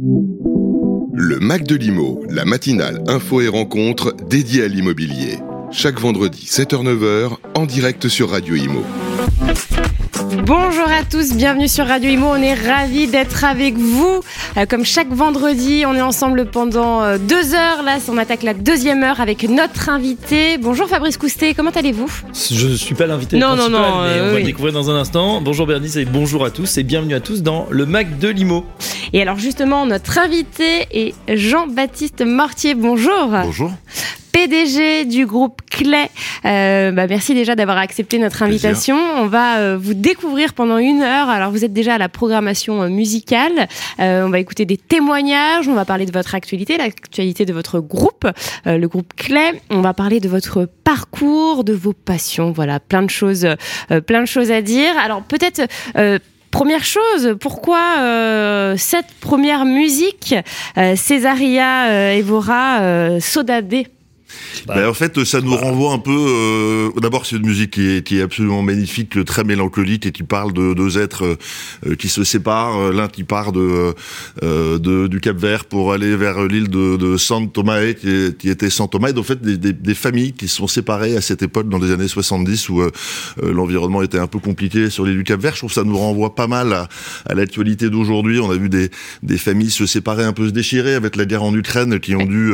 Le Mac de l'Imo, la matinale info et rencontre dédiée à l'immobilier. Chaque vendredi 7h-9h en direct sur Radio Imo. Bonjour à tous, bienvenue sur Radio Imo. On est ravis d'être avec vous. Euh, comme chaque vendredi, on est ensemble pendant euh, deux heures. Là, on attaque la deuxième heure avec notre invité. Bonjour Fabrice Coustet, comment allez-vous? Je ne suis pas l'invité Non, non, principal, non, mais euh, on va oui. le découvrir dans un instant. Bonjour Bernice et bonjour à tous et bienvenue à tous dans le Mac de Limo. Et alors justement, notre invité est Jean-Baptiste Mortier. Bonjour. Bonjour. PDG du groupe Clé. Euh, bah, merci déjà d'avoir accepté notre Plaisir. invitation. On va euh, vous découvrir pendant une heure. Alors vous êtes déjà à la programmation euh, musicale. Euh, on va écouter des témoignages. On va parler de votre actualité, l'actualité de votre groupe, euh, le groupe Clé. On va parler de votre parcours, de vos passions. Voilà, plein de choses, euh, plein de choses à dire. Alors peut-être. euh, Première chose, pourquoi euh, cette première musique, euh, Césaria euh, Evora euh, Sodadé Bah, Ben, en fait, ça nous renvoie un peu. euh, D'abord, c'est une musique qui est, qui est absolument magnifique, très mélancolique et qui parle de deux êtres euh, qui se séparent. Euh, L'un qui part de, euh, de- du Cap Vert pour aller vers l'île de, de San Tomé, qui, est- qui était San Tomé. Donc, en fait, des, des- des familles qui se sont séparées à cette époque, dans les années 70, où euh, euh, l'environnement était un peu compliqué sur l'île du Cap Vert. Je trouve que ça nous renvoie pas mal à, à l'actualité d'aujourd'hui. On a vu des, des familles se séparer, un peu se déchirer avec la guerre en Ukraine, qui ont dû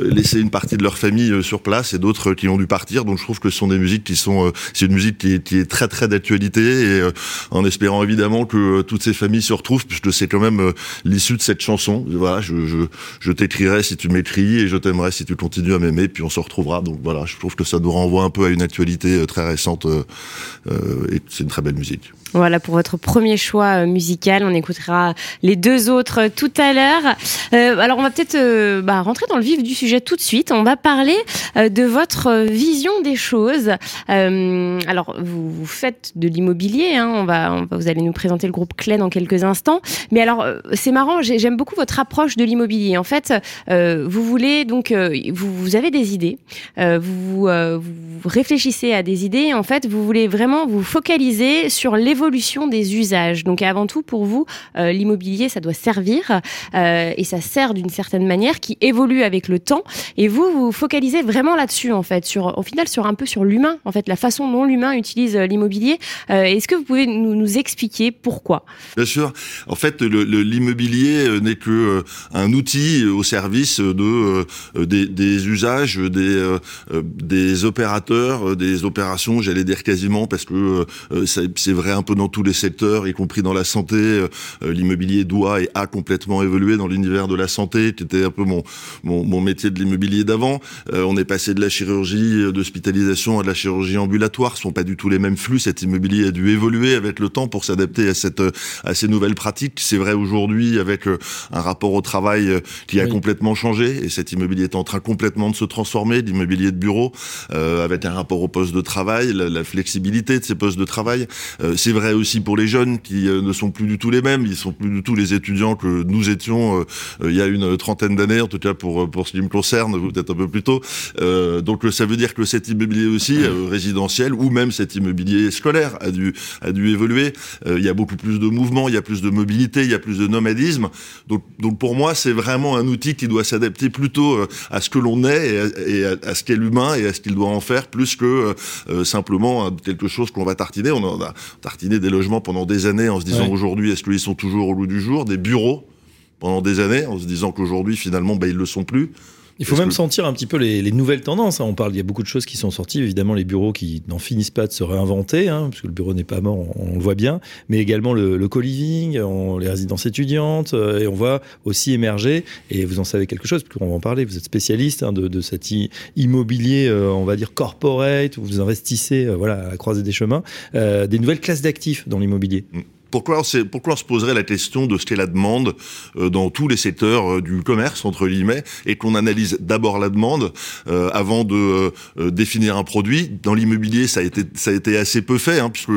laisser une partie de leur famille euh, sur place et d'autres qui ont dû partir. Donc je trouve que ce sont des musiques qui sont, euh, c'est une musique qui est, très très d'actualité et euh, en espérant évidemment que euh, toutes ces familles se retrouvent, puisque c'est quand même euh, l'issue de cette chanson. Voilà, je, je, t'écrirai si tu m'écris et je t'aimerai si tu continues à m'aimer, puis on se retrouvera. Donc voilà, je trouve que ça nous renvoie un peu à une actualité euh, très récente euh, euh, et c'est une très belle musique. Voilà pour votre premier choix euh, musical. On écoutera les deux autres euh, tout à l'heure. Euh, alors on va peut-être euh, bah, rentrer dans le vif du sujet tout de suite. On va parler euh, de votre vision des choses. Alors vous, vous faites de l'immobilier. Hein, on va, on va, vous allez nous présenter le groupe Clé dans quelques instants. Mais alors c'est marrant. j'ai- J'aime beaucoup votre approche de l'immobilier. En fait, vous voulez donc vous, vous avez des idées. Vous, vous réfléchissez à des idées. En fait, vous voulez vraiment vous focaliser sur l'évolution des usages. Donc, avant tout, pour vous, euh, l'immobilier, ça doit servir euh, et ça sert d'une certaine manière qui évolue avec le temps. Et vous, vous focalisez vraiment là-dessus, en fait, sur, au final, sur un peu sur l'humain, en fait, la façon dont l'humain utilise euh, l'immobilier. Est-ce que vous pouvez nous, expliquer pourquoi? Bien sûr. En fait, l'immobilier n'est que un outil au service de des, des usages, des des opérateurs, des opérations. J'allais dire quasiment parce que c'est vrai un peu dans tous les secteurs, y compris dans la santé. euh, euh, L'immobilier doit et a complètement évolué dans l'univers de la santé, qui était un peu mon mon, mon métier de l'immobilier d'avant. Euh, on est passé de la chirurgie d'hospitalisation à de la chirurgie ambulatoire. Ce sont pas du tout les mêmes flux. Cet immobilier a dû évoluer avec le temps pour s'adapter à cette à ces nouvelles pratiques. C'est vrai aujourd'hui avec un rapport au travail qui a Oui. complètement changé et cet immobilier est en train complètement de se transformer, l'immobilier de bureau, euh, avec un rapport au poste de travail, la, la flexibilité de ces postes de travail. Euh, c'est vrai aussi pour les jeunes qui euh, ne sont plus du tout les mêmes. Ils sont plus du tout les étudiants que nous étions euh, euh, il y a une trentaine d'années, en tout cas pour pour ce qui me concerne, peut-être un peu plus tôt. Donc ça veut dire que cet immobilier aussi résidentiel ou même cet immobilier scolaire a dû a dû évoluer. Il y a beaucoup plus de mouvements, il y a plus de mobilité, il y a plus de nomadisme. Donc donc pour moi c'est vraiment un outil qui doit s'adapter plutôt à ce que l'on est et à, et à- ce qu'est l'humain et à ce qu'il doit en faire plus que simplement euh, quelque chose qu'on va tartiner. On en a tartiné des logements pendant des années en se disant Ouais. aujourd'hui est-ce qu'ils sont toujours au goût du jour, des bureaux pendant des années en se disant qu'aujourd'hui finalement bah, ils le sont plus. Il faut même que- sentir un petit peu les, les nouvelles tendances. hein. On parle, il y a beaucoup de choses qui sont sorties. Évidemment, les bureaux qui n'en finissent pas de se réinventer, hein, parce que le bureau n'est pas mort, on, on le voit bien. Mais également le, le co-living, les résidences étudiantes, euh, et on voit aussi émerger. Et vous en savez quelque chose, parce qu'on va en parler. Vous êtes spécialiste hein, de, de cet immobilier, euh, on va dire corporate, où vous investissez, euh, voilà, à la croisée des chemins, euh, des nouvelles classes d'actifs dans l'immobilier. Pourquoi pourquoi on se poserait la question de ce qu'est la demande euh, dans tous les secteurs euh, du commerce, entre guillemets, et qu'on analyse d'abord la demande euh, avant de euh, définir un produit. Dans l'immobilier, ça a été, ça a été assez peu fait, hein, puisque,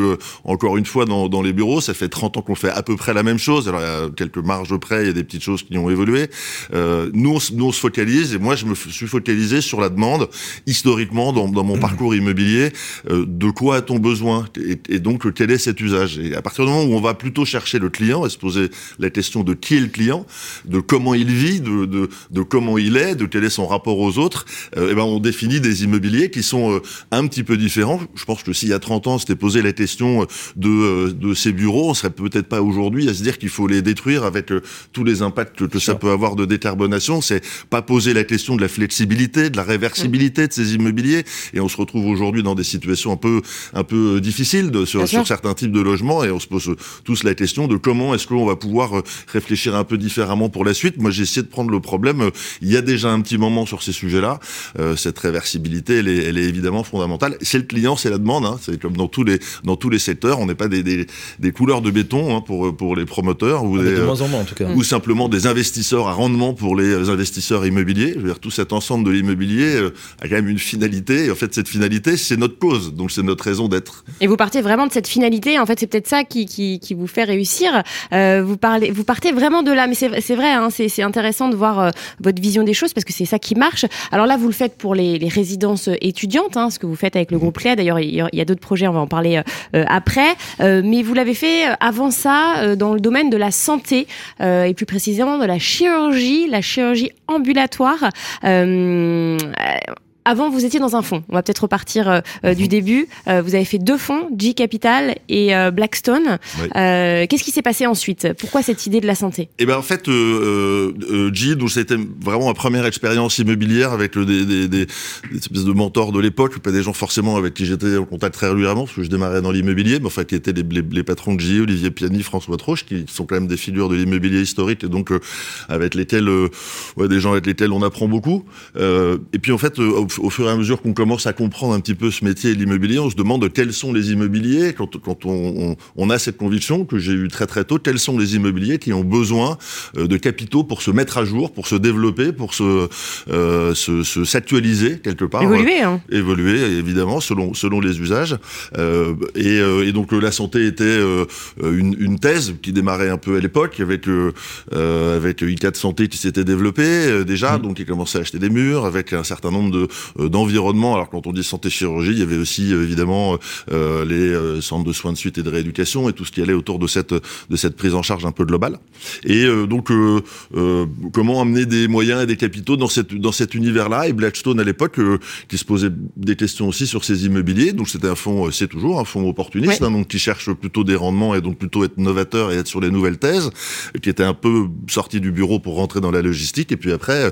encore une fois, dans, dans les bureaux, ça fait 30 ans qu'on fait à peu près la même chose. Alors, il y a quelques marges près, il y a des petites choses qui ont évolué. Euh, nous, on, se- nous, on se focalise, et moi, je me suis focalisé sur la demande, historiquement, dans, dans mon parcours immobilier, euh, de quoi a-t-on besoin? Et, et donc, quel est cet usage? Et à partir du moment où on va plutôt chercher le client et se poser la question de qui est le client, de comment il vit, de, de, de comment il est, de quel est son rapport aux autres, euh, et ben on définit des immobiliers qui sont euh, un petit peu différents. Je pense que s'il y a 30 ans, c'était posé la question de, euh, de ces bureaux, on serait peut-être pas aujourd'hui à se dire qu'il faut les détruire avec tous les impacts que, ça peut avoir de décarbonation. C'est pas poser la question de la flexibilité, de la réversibilité de ces immobiliers, et on se retrouve aujourd'hui dans des situations un peu un peu difficiles de, sur, sur certains types de logements, et on se pose tous la question de comment est-ce qu'on va pouvoir réfléchir un peu différemment pour la suite. Moi, j'ai essayé de prendre le problème. Il y a déjà un petit moment sur ces sujets-là. Euh, cette réversibilité, elle est, elle est évidemment fondamentale. C'est le client, c'est la demande. Hein. C'est comme dans tous les dans tous les secteurs. On n'est pas des, des, des, couleurs de béton hein, pour pour les promoteurs ou des, de moins en moins, en tout cas. ou simplement des investisseurs à rendement pour les investisseurs immobiliers. Je veux dire, tout cet ensemble de l'immobilier euh, a quand même une finalité. Et en fait, cette finalité, c'est notre cause. Donc, c'est notre raison d'être. Et vous partez vraiment de cette finalité. En fait, c'est peut-être ça qui, qui, qui, vous fait réussir. Euh, vous parlez, vous partez vraiment de là. Mais c'est vrai, hein, c'est intéressant de voir euh, votre vision des choses parce que c'est ça qui marche. Alors là, vous le faites pour les, les résidences étudiantes, hein, ce que vous faites avec le groupe Léa. D'ailleurs, il y a, d'autres projets, on va en parler euh, après. Euh, mais vous l'avez fait avant ça dans le domaine de la santé et plus précisément de la chirurgie, la chirurgie ambulatoire. Avant, vous étiez dans un fonds. On va peut-être repartir euh, euh, du mhm. début. Euh, vous avez fait deux fonds, G Capital et Blackstone. Qu'est-ce qui s'est passé ensuite? Pourquoi cette idée de la santé? Eh ben en fait, G, donc c'était vraiment ma première expérience immobilière avec le, des, des, des, espèces de mentors de l'époque, pas des gens forcément avec qui j'étais en contact très régulièrement, parce que je démarrais dans l'immobilier, mais enfin qui étaient les, les, patrons de G, Olivier Piani, François Troche, qui sont quand même des figures de l'immobilier historique et donc avec lesquels, ouais, des gens avec lesquels on apprend beaucoup. et puis en fait, au fur et à mesure qu'on commence à comprendre un petit peu ce métier de l'immobilier, on se demande quels sont les immobiliers, quand, quand on, on, a cette conviction que j'ai eu très très tôt, quels sont les immobiliers qui ont besoin euh, de capitaux pour se mettre à jour, pour se développer, pour se euh, s'actualiser se, quelque part. Évoluer. Hein. Évoluer, évidemment, selon, selon les usages. Euh, et, euh, et, donc la santé était euh, une, une, thèse qui démarrait un peu à l'époque, avec, avec I4 Santé qui s'était développé déjà, mmh. donc qui commençait à acheter des murs, avec un certain nombre de euh, d'environnement. Alors quand on dit santé chirurgie, il y avait aussi euh, évidemment euh, les centres de soins de suite et de rééducation et tout ce qui allait autour de cette de cette prise en charge un peu globale. Et donc comment amener des moyens et des capitaux dans cette dans cet univers-là? Et Blackstone à l'époque qui se posait des questions aussi sur ces immobiliers. Donc c'était un fonds, c'est toujours un fonds opportuniste, hein, donc qui cherche plutôt des rendements et donc plutôt être novateur et être sur les nouvelles thèses, qui était un peu sorti du bureau pour rentrer dans la logistique. Et puis après,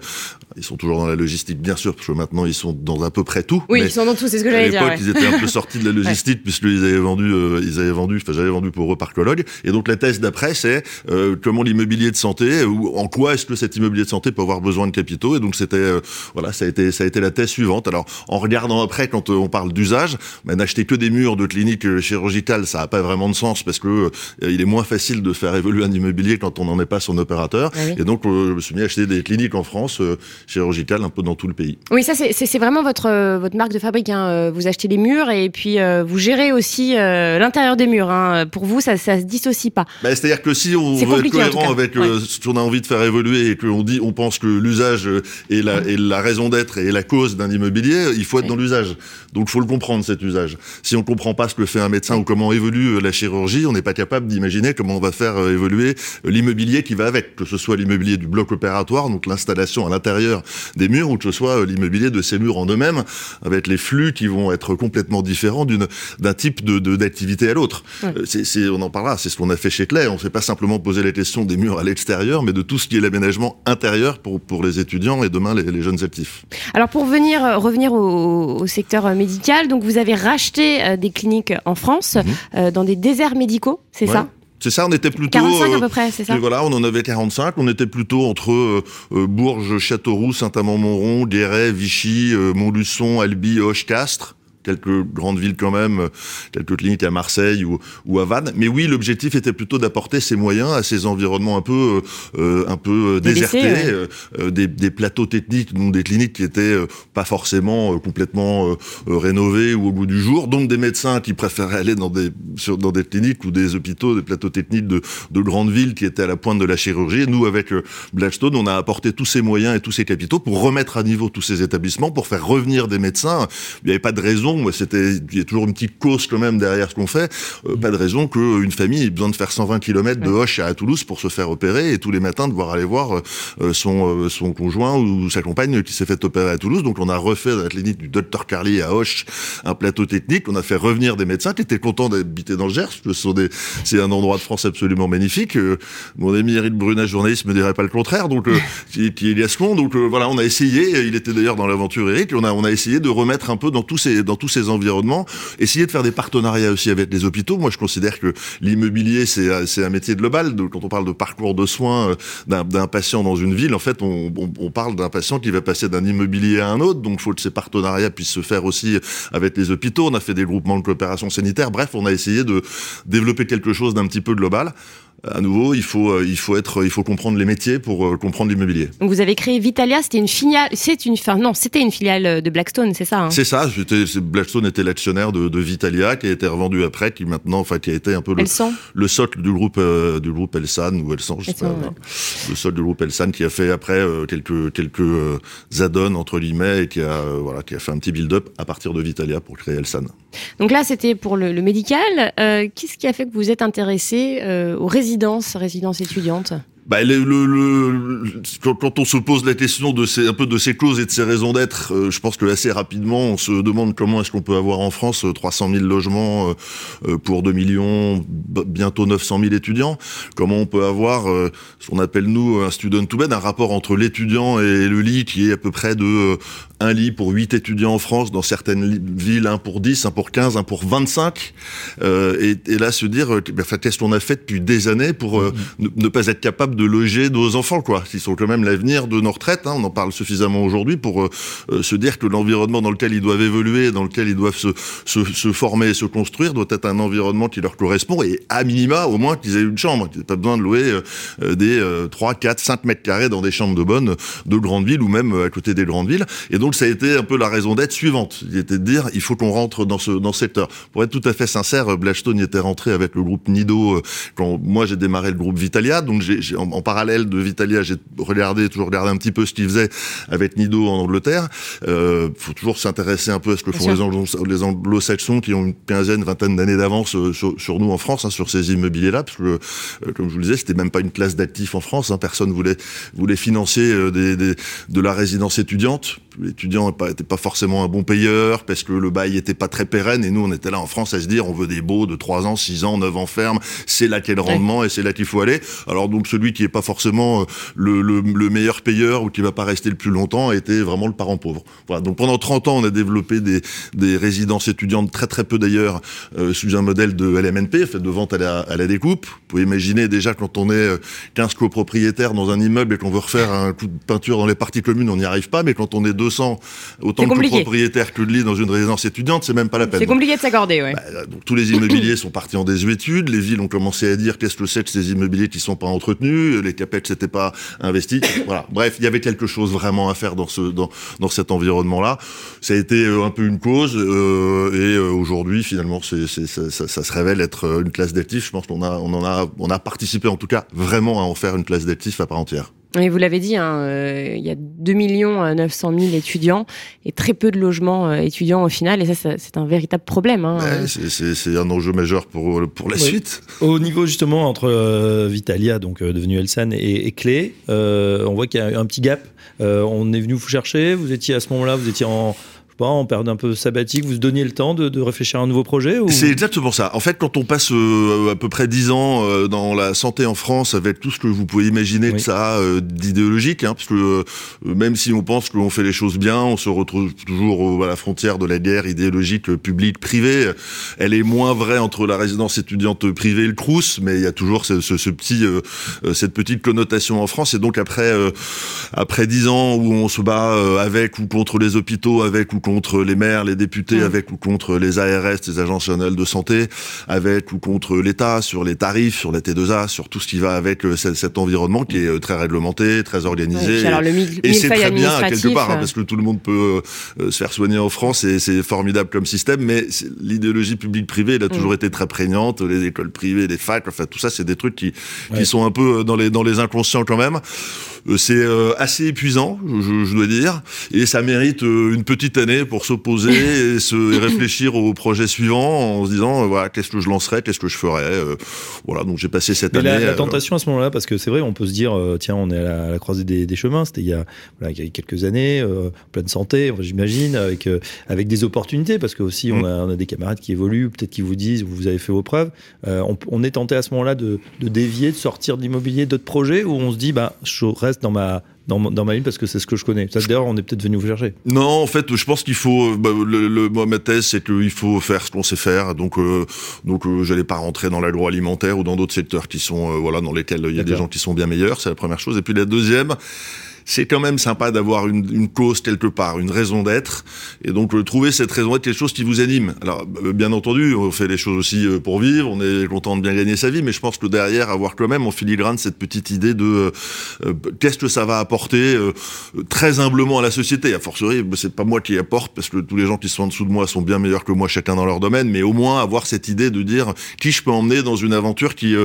ils sont toujours dans la logistique bien sûr, parce que maintenant ils sont dans à peu près tout. Oui, ils sont dans tout, c'est ce que j'allais dire. À l'époque, ils étaient un peu sortis de la logistique ouais. puisqu'ils avaient vendu, euh, ils avaient vendu, enfin j'avais vendu pour eux Parcologue. Et donc la thèse d'après, c'est euh, comment l'immobilier de santé, ou en quoi est-ce que cet immobilier de santé peut avoir besoin de capitaux? Et donc c'était, euh, voilà, ça a été, ça a été la thèse suivante. Alors en regardant après, quand on parle d'usage, ben, n'acheter que des murs de cliniques chirurgicales, ça n'a pas vraiment de sens parce que il est moins facile de faire évoluer un immobilier quand on n'en est pas son opérateur. Ah oui. Et donc je me suis mis à acheter des cliniques en France chirurgicales un peu dans tout le pays. Oui, ça c'est vraiment votre votre marque de fabrique. Hein. Euh, vous achetez les murs et puis euh, vous gérez aussi euh, l'intérieur des murs. Hein. Pour vous, ça, ça se dissocie pas. Bah, C'est-à-dire que si on veut être cohérent avec ouais. ce qu'on a envie de faire évoluer et qu'on dit, on pense que l'usage est la, est la raison d'être et la cause d'un immobilier, il faut être ouais. dans l'usage. Donc, il faut le comprendre cet usage. Si on comprend pas ce que fait un médecin ou comment évolue la chirurgie, on n'est pas capable d'imaginer comment on va faire évoluer l'immobilier qui va avec, que ce soit l'immobilier du bloc opératoire, donc l'installation à l'intérieur des murs, ou que ce soit l'immobilier de ces murs en eux-mêmes, avec les flux qui vont être complètement différents d'une d'un type de d'activité à l'autre. Ouais. C'est on en parlera, c'est ce qu'on a fait chez Clay. On ne fait pas simplement poser la question des murs à l'extérieur, mais de tout ce qui est l'aménagement intérieur pour pour les étudiants et demain les, les jeunes actifs. Alors pour venir revenir au, au, secteur médical, donc vous avez racheté euh, des cliniques en France, mmh. euh, dans des déserts médicaux, c'est ouais. ça? C'est ça, on était plutôt 45 à peu près, c'est ça. Et voilà, on en avait 45. On était plutôt entre euh, Bourges, Châteauroux, Saint-Amand-Montrond, Guéret, Vichy, euh, Montluçon, Albi, Hoche, Castres quelques grandes villes quand même, quelques cliniques à Marseille ou, ou à Vannes. Mais oui, l'objectif était plutôt d'apporter ces moyens à ces environnements un peu, euh, un peu désertés, ouais. euh, des, des, plateaux techniques, donc des cliniques qui étaient euh, pas forcément euh, complètement euh, rénovées ou au bout du jour, donc des médecins qui préféraient aller dans des, sur, dans des cliniques ou des hôpitaux, des plateaux techniques de, de grandes villes qui étaient à la pointe de la chirurgie. Et nous, avec Blackstone, on a apporté tous ces moyens et tous ces capitaux pour remettre à niveau tous ces établissements, pour faire revenir des médecins. Il n'y avait pas de raison non. C'était, il y a toujours une petite cause quand même derrière ce qu'on fait. Euh, pas de raison qu'une famille ait besoin de faire 120 km de Hoche à Toulouse pour se faire opérer et tous les matins devoir aller voir son, son conjoint ou sa compagne qui s'est fait opérer à Toulouse. Donc on a refait dans la clinique du docteur Carly à Hoche un plateau technique. On a fait revenir des médecins qui étaient contents d'habiter dans le Gers. C'est un endroit de France absolument magnifique. mon ami Eric Brunet, journaliste, me dirait pas le contraire. Donc qui, qui est Liascon. Donc voilà, on a essayé. Il était d'ailleurs dans l'aventure Eric. On a on a essayé de remettre un peu dans tous ces dans tous ces environnements, essayer de faire des partenariats aussi avec les hôpitaux. Moi, je considère que l'immobilier c'est c'est un métier global. Quand on parle de parcours de soins euh, d'un patient dans une ville, en fait, on, on, on parle d'un patient qui va passer d'un immobilier à un autre. Donc, il faut que ces partenariats puissent se faire aussi avec les hôpitaux. On a fait des groupements de coopération sanitaire. Bref, on a essayé de développer quelque chose d'un petit peu global à nouveau, il faut, euh, il faut être, il faut comprendre les métiers pour euh, comprendre l'immobilier. Donc vous avez créé Vitalia, c'était une filiale, c'est une, enfin non, c'était une filiale de Blackstone, c'est ça hein? C'est ça. Blackstone était l'actionnaire de, de, Vitalia, qui a été revendu après, qui maintenant, enfin, qui a été un peu le, le socle du groupe, euh, du groupe Elsan ou Elsan, je sais pas, le socle du groupe Elsan, qui a fait après quelques quelques add-ons entre guillemets et qui a voilà, qui a fait un petit build-up à partir de Vitalia pour créer Elsan. Donc là, c'était pour le, le médical. Qu'est-ce qui a fait que vous êtes intéressé aux résidents résidence, résidence étudiante bah, le, le, quand, on se pose la question de ces, un peu de ces causes et de ces raisons d'être, euh, je pense que assez rapidement, on se demande comment est-ce qu'on peut avoir en France 300 euh, 000 logements euh, pour 2 millions, bientôt 900 000 étudiants. Comment on peut avoir ce qu'on appelle nous un student to bed, un rapport entre l'étudiant et le lit qui est à peu près de un lit pour 8 étudiants en France, dans certaines villes, un pour 10, un pour 15, un pour 25. et, et, là, se dire, ben, qu'est-ce qu'on a fait depuis des années pour mmh. ne, ne pas être capable de loger nos enfants, quoi. Ils sont quand même l'avenir de nos retraites. Hein. On en parle suffisamment aujourd'hui pour euh, euh, se dire que l'environnement dans lequel ils doivent évoluer, dans lequel ils doivent se, former et se construire, doit être un environnement qui leur correspond et à minima, au moins, qu'ils aient une chambre. Qu'ils n'aient pas besoin de louer euh, des 3, 4, 5 mètres carrés dans des chambres de bonne de grandes villes ou même à côté des grandes villes. Et donc, ça a été un peu la raison d'être suivante. Il était de dire, il faut qu'on rentre dans ce, dans ce secteur. Pour être tout à fait sincère, Blackstone y était rentré avec le groupe Nido quand moi j'ai démarré le groupe Vitalia. Donc, j'ai en, parallèle de Vitalia, j'ai regardé, toujours regardé un petit peu ce qu'ils faisaient avec Nido en Angleterre. Euh, faut toujours s'intéresser un peu à ce que font les, anglo-saxons qui ont une quinzaine, vingtaine d'années d'avance euh, sur, nous en France, hein, sur ces immobiliers-là, parce que, euh, comme je vous le disais, c'était même pas une classe d'actifs en France. Hein, personne voulait voulait financer euh, des, des, de la résidence étudiante l'étudiant n'était pas, forcément un bon payeur parce que le bail était pas très pérenne et nous on était là en France à se dire on veut des baux de 3 ans, 6 ans, 9 ans ferme, c'est là qu'est le rendement et c'est là qu'il faut aller. Alors donc celui qui est pas forcément euh, le, le, le, meilleur payeur ou qui va pas rester le plus longtemps était vraiment le parent pauvre. Voilà, donc pendant 30 ans on a développé des, des résidences étudiantes très très peu d'ailleurs euh, sous un modèle de LMNP, fait de vente à la, à la découpe. Vous pouvez imaginer déjà quand on est 15 euh, copropriétaires dans un immeuble et qu'on veut refaire un coup de peinture dans les parties communes, on n'y arrive pas, mais quand on est 200, autant de propriétaires que de lits dans une résidence étudiante, c'est même pas la peine. C'est compliqué de s'accorder, ouais. Bah, donc, tous les immobiliers sont partis en désuétude, les villes ont commencé à dire qu'est-ce que c'est que ces immobiliers qui sont pas entretenus, les capex n'étaient pas investis. voilà. Bref, il y avait quelque chose vraiment à faire dans ce dans, dans cet environnement-là. Ça a été euh, un peu une cause euh, et euh, aujourd'hui, finalement, c'est, ça, ça, ça, se révèle être une classe d'actifs. Je pense qu'on a on en a on a participé en tout cas vraiment à en faire une classe d'actifs à part entière. Et vous l'avez dit, hein, euh, il y a 2 900 000 étudiants et très peu de logements euh, étudiants au final. Et ça, c'est un véritable problème. Hein. Ouais, c'est un enjeu majeur pour, pour la oui. suite. Au niveau justement entre euh, Vitalia, donc devenu Elsan, et, et Clé, on voit qu'il y a un petit gap. on est venu vous chercher, vous étiez à ce moment-là, vous étiez en pas, on perd un peu sabbatique, vous donniez le temps de, de réfléchir à un nouveau projet ou... C'est exactement ça. En fait, quand on passe euh, à peu près dix ans euh, dans la santé en France, avec tout ce que vous pouvez imaginer oui. de ça, euh, d'idéologique, hein, parce que euh, même si on pense qu'on fait les choses bien, on se retrouve toujours à la frontière de la guerre idéologique euh, publique-privée. Elle est moins vraie entre la résidence étudiante privée et le Crous, mais il y a toujours ce, ce, ce petit, cette petite connotation en France. Et donc après, après dix ans où on se bat avec ou contre les hôpitaux, avec ou contre les maires, les députés, mmh. avec ou contre les ARS, les agences nationales de santé, avec ou contre l'État sur les tarifs, sur la T2A, sur tout ce qui va avec euh, cet environnement qui est euh, très réglementé, très organisé. Ouais, alors le mille, et c'est très bien quelque part, hein, parce que tout le monde peut euh, se faire soigner en France et c'est formidable comme système, mais l'idéologie publique-privée, elle a toujours mmh. été très prégnante. Les écoles privées, les facs, enfin tout ça, c'est des trucs qui, ouais. qui sont un peu dans les dans les inconscients quand même. Euh, c'est euh, assez épuisant, je, je, dois dire, et ça mérite euh, une petite année pour se poser et, se, et réfléchir au projet suivant en se disant voilà qu'est-ce que je lancerai, qu'est-ce que je ferai. voilà, donc j'ai passé cette Mais année. La, la tentation à ce moment-là, parce que c'est vrai, on peut se dire tiens, on est à la, à la croisée des, des chemins. C'était il, y a, voilà, il y a quelques années, euh, pleine santé, j'imagine, avec avec des opportunités, parce que aussi on, Mm. a, on a des camarades qui évoluent, peut-être qui vous disent vous avez fait vos preuves. on, on est tenté à ce moment-là de, de dévier, de sortir de l'immobilier, d'autres projets, où on se dit bah je reste dans ma dans, dans ma ligne parce que c'est ce que je connais. D'ailleurs, on est peut-être venu vous chercher. Non, en fait, je pense qu'il faut. Bah, le, le, moi, ma thèse, c'est qu'il faut faire ce qu'on sait faire. Donc, euh, donc, euh, j'allais pas rentrer dans l'agroalimentaire ou dans d'autres secteurs qui sont, euh, voilà, dans lesquels il y a des gens qui sont bien meilleurs. C'est la première chose. Et puis la deuxième c'est quand même sympa d'avoir une, une, cause quelque part, une raison d'être, et donc euh, trouver cette raison d'être quelque chose qui vous anime. Alors, euh, bien entendu, on fait les choses aussi euh, pour vivre, on est content de bien gagner sa vie, mais je pense que derrière, avoir quand même en filigrane cette petite idée de euh, qu'est-ce que ça va apporter euh, très humblement à la société. A fortiori, c'est pas moi qui apporte, parce que tous les gens qui sont en dessous de moi sont bien meilleurs que moi, chacun dans leur domaine, mais au moins avoir cette idée de dire qui je peux emmener dans une aventure qui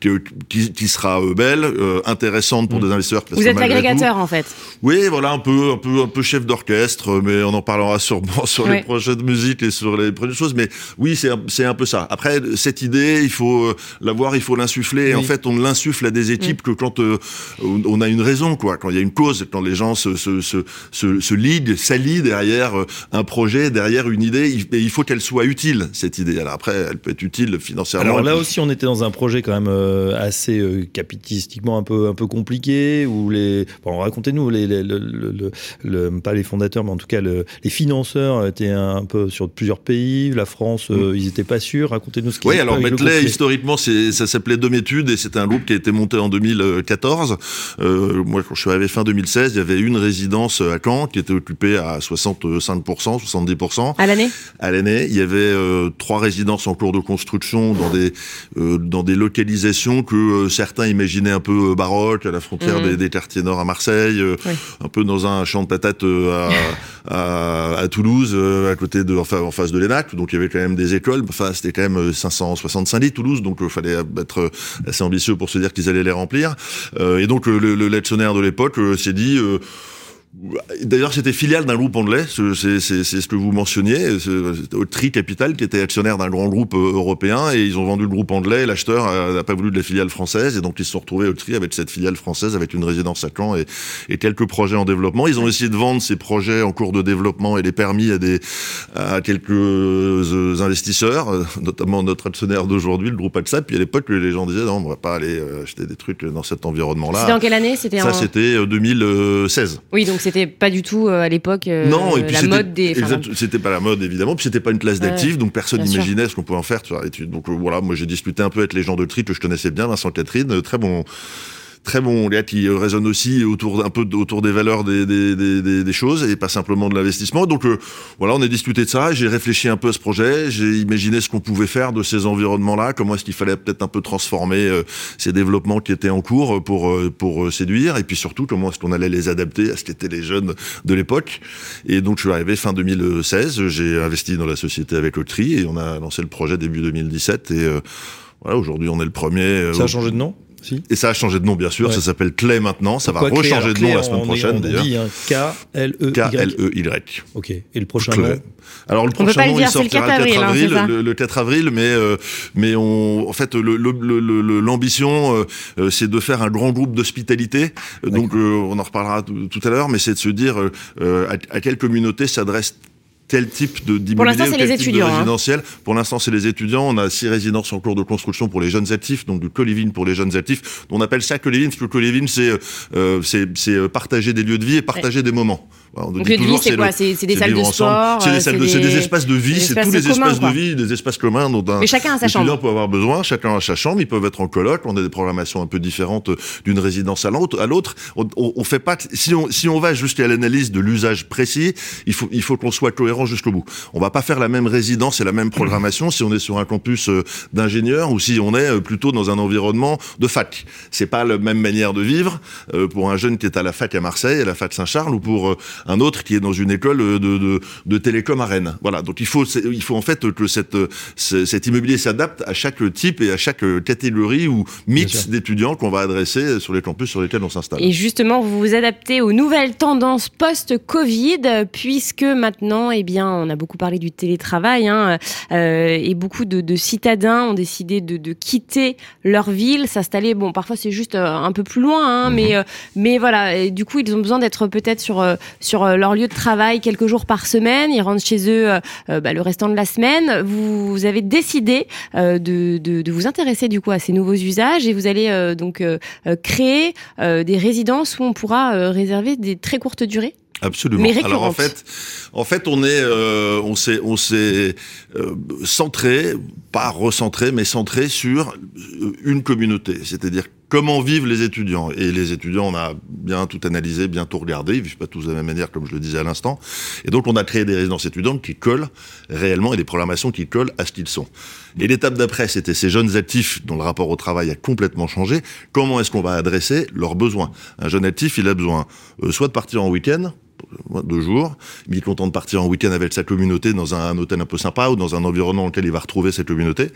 qui, qui, qui, sera belle, intéressante pour mmh. des investisseurs. Parce vous êtes l'agrégateur en fait. Oui, voilà, un peu, un peu, un peu chef d'orchestre, mais on en parlera sûrement sur ouais. les projets de musique et sur les prochaines choses. Mais oui, c'est c'est un peu ça. Après, cette idée, il faut l'avoir, il faut l'insuffler. Oui. Et en fait, on l'insuffle à des équipes oui. que quand euh, on a une raison, quoi, quand il y a une cause, quand les gens se se se se, se liguent, s'allient derrière un projet, derrière une idée, il, il faut qu'elle soit utile cette idée. Alors après, elle peut être utile financièrement. Alors là aussi, on était dans un projet quand même euh, assez euh, capitalistiquement un peu un peu compliqué où les bon, racontez-nous les, les, le, le, le, pas les fondateurs, mais en tout cas les financeurs étaient un peu sur plusieurs pays. La France, euh, ils étaient pas sûrs. Racontez-nous ce qui. Oui, alors Bentley, historiquement, ça s'appelait Dométude et c'était un groupe qui a été monté en 2014. Euh, moi, quand je suis arrivé fin 2016, il y avait une résidence à Caen qui était occupée à 65%, 70%. À l'année? À l'année, il y avait euh, trois résidences en cours de construction dans des euh, dans des localisations que euh, certains imaginaient un peu baroques, à la frontière mmh. des, des, quartiers nord à Marseille. Oui un peu dans un champ de patates à, à, à Toulouse, à côté de, enfin, en face de l'ENAC. Donc il y avait quand même des écoles. Enfin, c'était quand même 565 lits Toulouse, donc il fallait être assez ambitieux pour se dire qu'ils allaient les remplir. Euh, et donc le, le l'actionnaire de l'époque euh, s'est dit. Euh, D'ailleurs, c'était filiale d'un groupe anglais, c'est ce que vous mentionniez, Tri Capital, qui était actionnaire d'un grand groupe européen, et ils ont vendu le groupe anglais, l'acheteur n'a pas voulu de la filiale française, et donc ils se sont retrouvés au Tri avec cette filiale française, avec une résidence à Caen et, et quelques projets en développement. Ils ont essayé de vendre ces projets en cours de développement et les permis à, des, à quelques investisseurs, notamment notre actionnaire d'aujourd'hui, le groupe AXA, puis à l'époque, les gens disaient, non, on va pas aller acheter des trucs dans cet environnement-là. C'était en quelle année? Ça, en... c'était 2016. Oui, donc c'était pas du tout euh, à l'époque euh, non, et puis la mode des. C'était pas la mode évidemment, puis c'était pas une classe d'actifs, ouais, donc personne n'imaginait ce qu'on pouvait en faire. Tu vois, donc euh, voilà, moi j'ai discuté un peu avec les gens de Tri que je connaissais bien, Vincent Catherine, très bon très bon gars qui résonne aussi autour un peu autour des valeurs des, des, des, des choses et pas simplement de l'investissement. Donc euh, voilà, on a discuté de ça. J'ai réfléchi un peu à ce projet. J'ai imaginé ce qu'on pouvait faire de ces environnements-là. Comment est-ce qu'il fallait peut-être un peu transformer euh, ces développements qui étaient en cours pour euh, pour séduire et puis surtout comment est-ce qu'on allait les adapter à ce qu'étaient les jeunes de l'époque. Et donc je suis arrivé fin 2016. J'ai investi dans la société avec Tri et on a lancé le projet début 2017 et voilà, aujourd'hui on est le premier. Ça a changé de nom? Si. Et ça a changé de nom, bien sûr. Ouais. Ça s'appelle Clay maintenant. Ça Pourquoi va rechanger de nom la semaine prochaine, d'ailleurs. K-L-E-Y. K-L-E-Y. Ok. Et le prochain Clay. nom Alors, le on prochain nom, le, dire, il sortira le 4 avril. Le 4 avril, hein, le, le, 4 avril mais, euh, mais on, en fait, l'ambition, le, euh, c'est de faire un grand groupe d'hospitalité. Donc, euh, on en reparlera tout à l'heure, mais c'est de se dire euh, à, à quelle communauté s'adresse tel type de Pour l'instant, c'est les étudiants. Résidentiel. Hein. Pour l'instant, c'est les étudiants. On a six résidences en cours de construction pour les jeunes actifs, donc du co-living pour les jeunes actifs. On appelle ça co-living, parce que co-living, c'est euh, c'est partager des lieux de vie et partager ouais. des moments. On Donc le de vie, c'est quoi C'est des salles de sport C'est des, salles de, des... des espaces de vie, c'est tous les communs, espaces quoi. de vie, des espaces communs dont un Mais chacun a sa étudiant chambre. peut avoir besoin, chacun a sa chambre, ils peuvent être en coloc, on a des programmations un peu différentes d'une résidence à l'autre. À l'autre, on, on, on, fait pas si on si on va jusqu'à l'analyse de l'usage précis, il faut il faut qu'on soit cohérent jusqu'au bout. On va pas faire la même résidence et la même programmation si on est sur un campus euh, d'ingénieurs ou si on est euh, plutôt dans un environnement de fac. C'est pas la même manière de vivre euh, pour un jeune qui est à la fac à Marseille, à la fac Saint-Charles, ou pour un autre qui est dans une école de, de, de télécom à Rennes. Voilà. Donc il faut, il faut en fait que cette, cet immobilier s'adapte à chaque type et à chaque catégorie ou mix d'étudiants qu'on va adresser sur les campus sur lesquels on s'installe. Et justement, vous vous adaptez aux nouvelles tendances post-Covid, puisque maintenant, eh bien, on a beaucoup parlé du télétravail, hein, euh, et beaucoup de, de, citadins ont décidé de, de quitter leur ville, s'installer. Bon, parfois c'est juste euh, un peu plus loin, hein, mais mhm. euh, mais voilà. Et du coup, ils ont besoin d'être peut-être sur sur leur lieu de travail quelques jours par semaine. Ils rentrent chez eux bah, le restant de la semaine. Vous, vous avez décidé de, de, de, vous intéresser du coup à ces nouveaux usages et vous allez donc créer des résidences où on pourra réserver des très courtes durées. Absolument. Mais Alors en fait, en fait, on est, euh, on s'est, on s'est euh, centré, pas recentré, mais centré sur euh, une communauté. C'est-à-dire comment vivent les étudiants. Et les étudiants, on a bien tout analysé, bien tout regardé. Ils vivent pas tous de la même manière, comme je le disais à l'instant. Et donc, on a créé des résidences étudiantes qui collent réellement et des programmations qui collent à ce qu'ils sont. Et l'étape d'après, c'était ces jeunes actifs dont le rapport au travail a complètement changé. Comment est-ce qu'on va adresser leurs besoins? Un jeune actif, il a besoin soit de partir en week-end, deux jours. Il est content de partir en week-end avec sa communauté dans un, hôtel un peu sympa ou dans un environnement dans lequel il va retrouver cette communauté.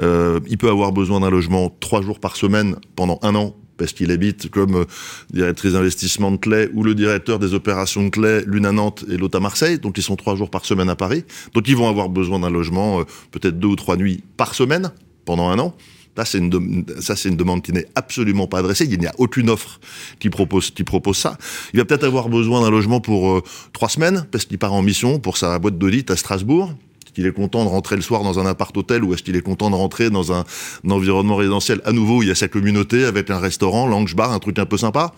Euh, il peut avoir besoin d'un logement trois jours par semaine pendant un an parce qu'il habite comme euh, directrice d'investissement de Clé ou le directeur des opérations de Clé, l'une à Nantes et l'autre à Marseille. Donc ils sont trois jours par semaine à Paris. Donc ils vont avoir besoin d'un logement euh, peut-être deux ou trois nuits par semaine pendant un an. Ça, c'est une, demande qui n'est absolument pas adressée. Il n'y a aucune offre qui propose, qui propose ça. Il va peut-être avoir besoin d'un logement pour euh, trois semaines, parce qu'il part en mission pour sa boîte d'audit à Strasbourg. Qu'il est content de rentrer le soir dans un appart-hôtel ou est-ce qu'il est content de rentrer dans un, environnement résidentiel? À nouveau où il y a sa communauté avec un restaurant, lounge bar, un truc un peu sympa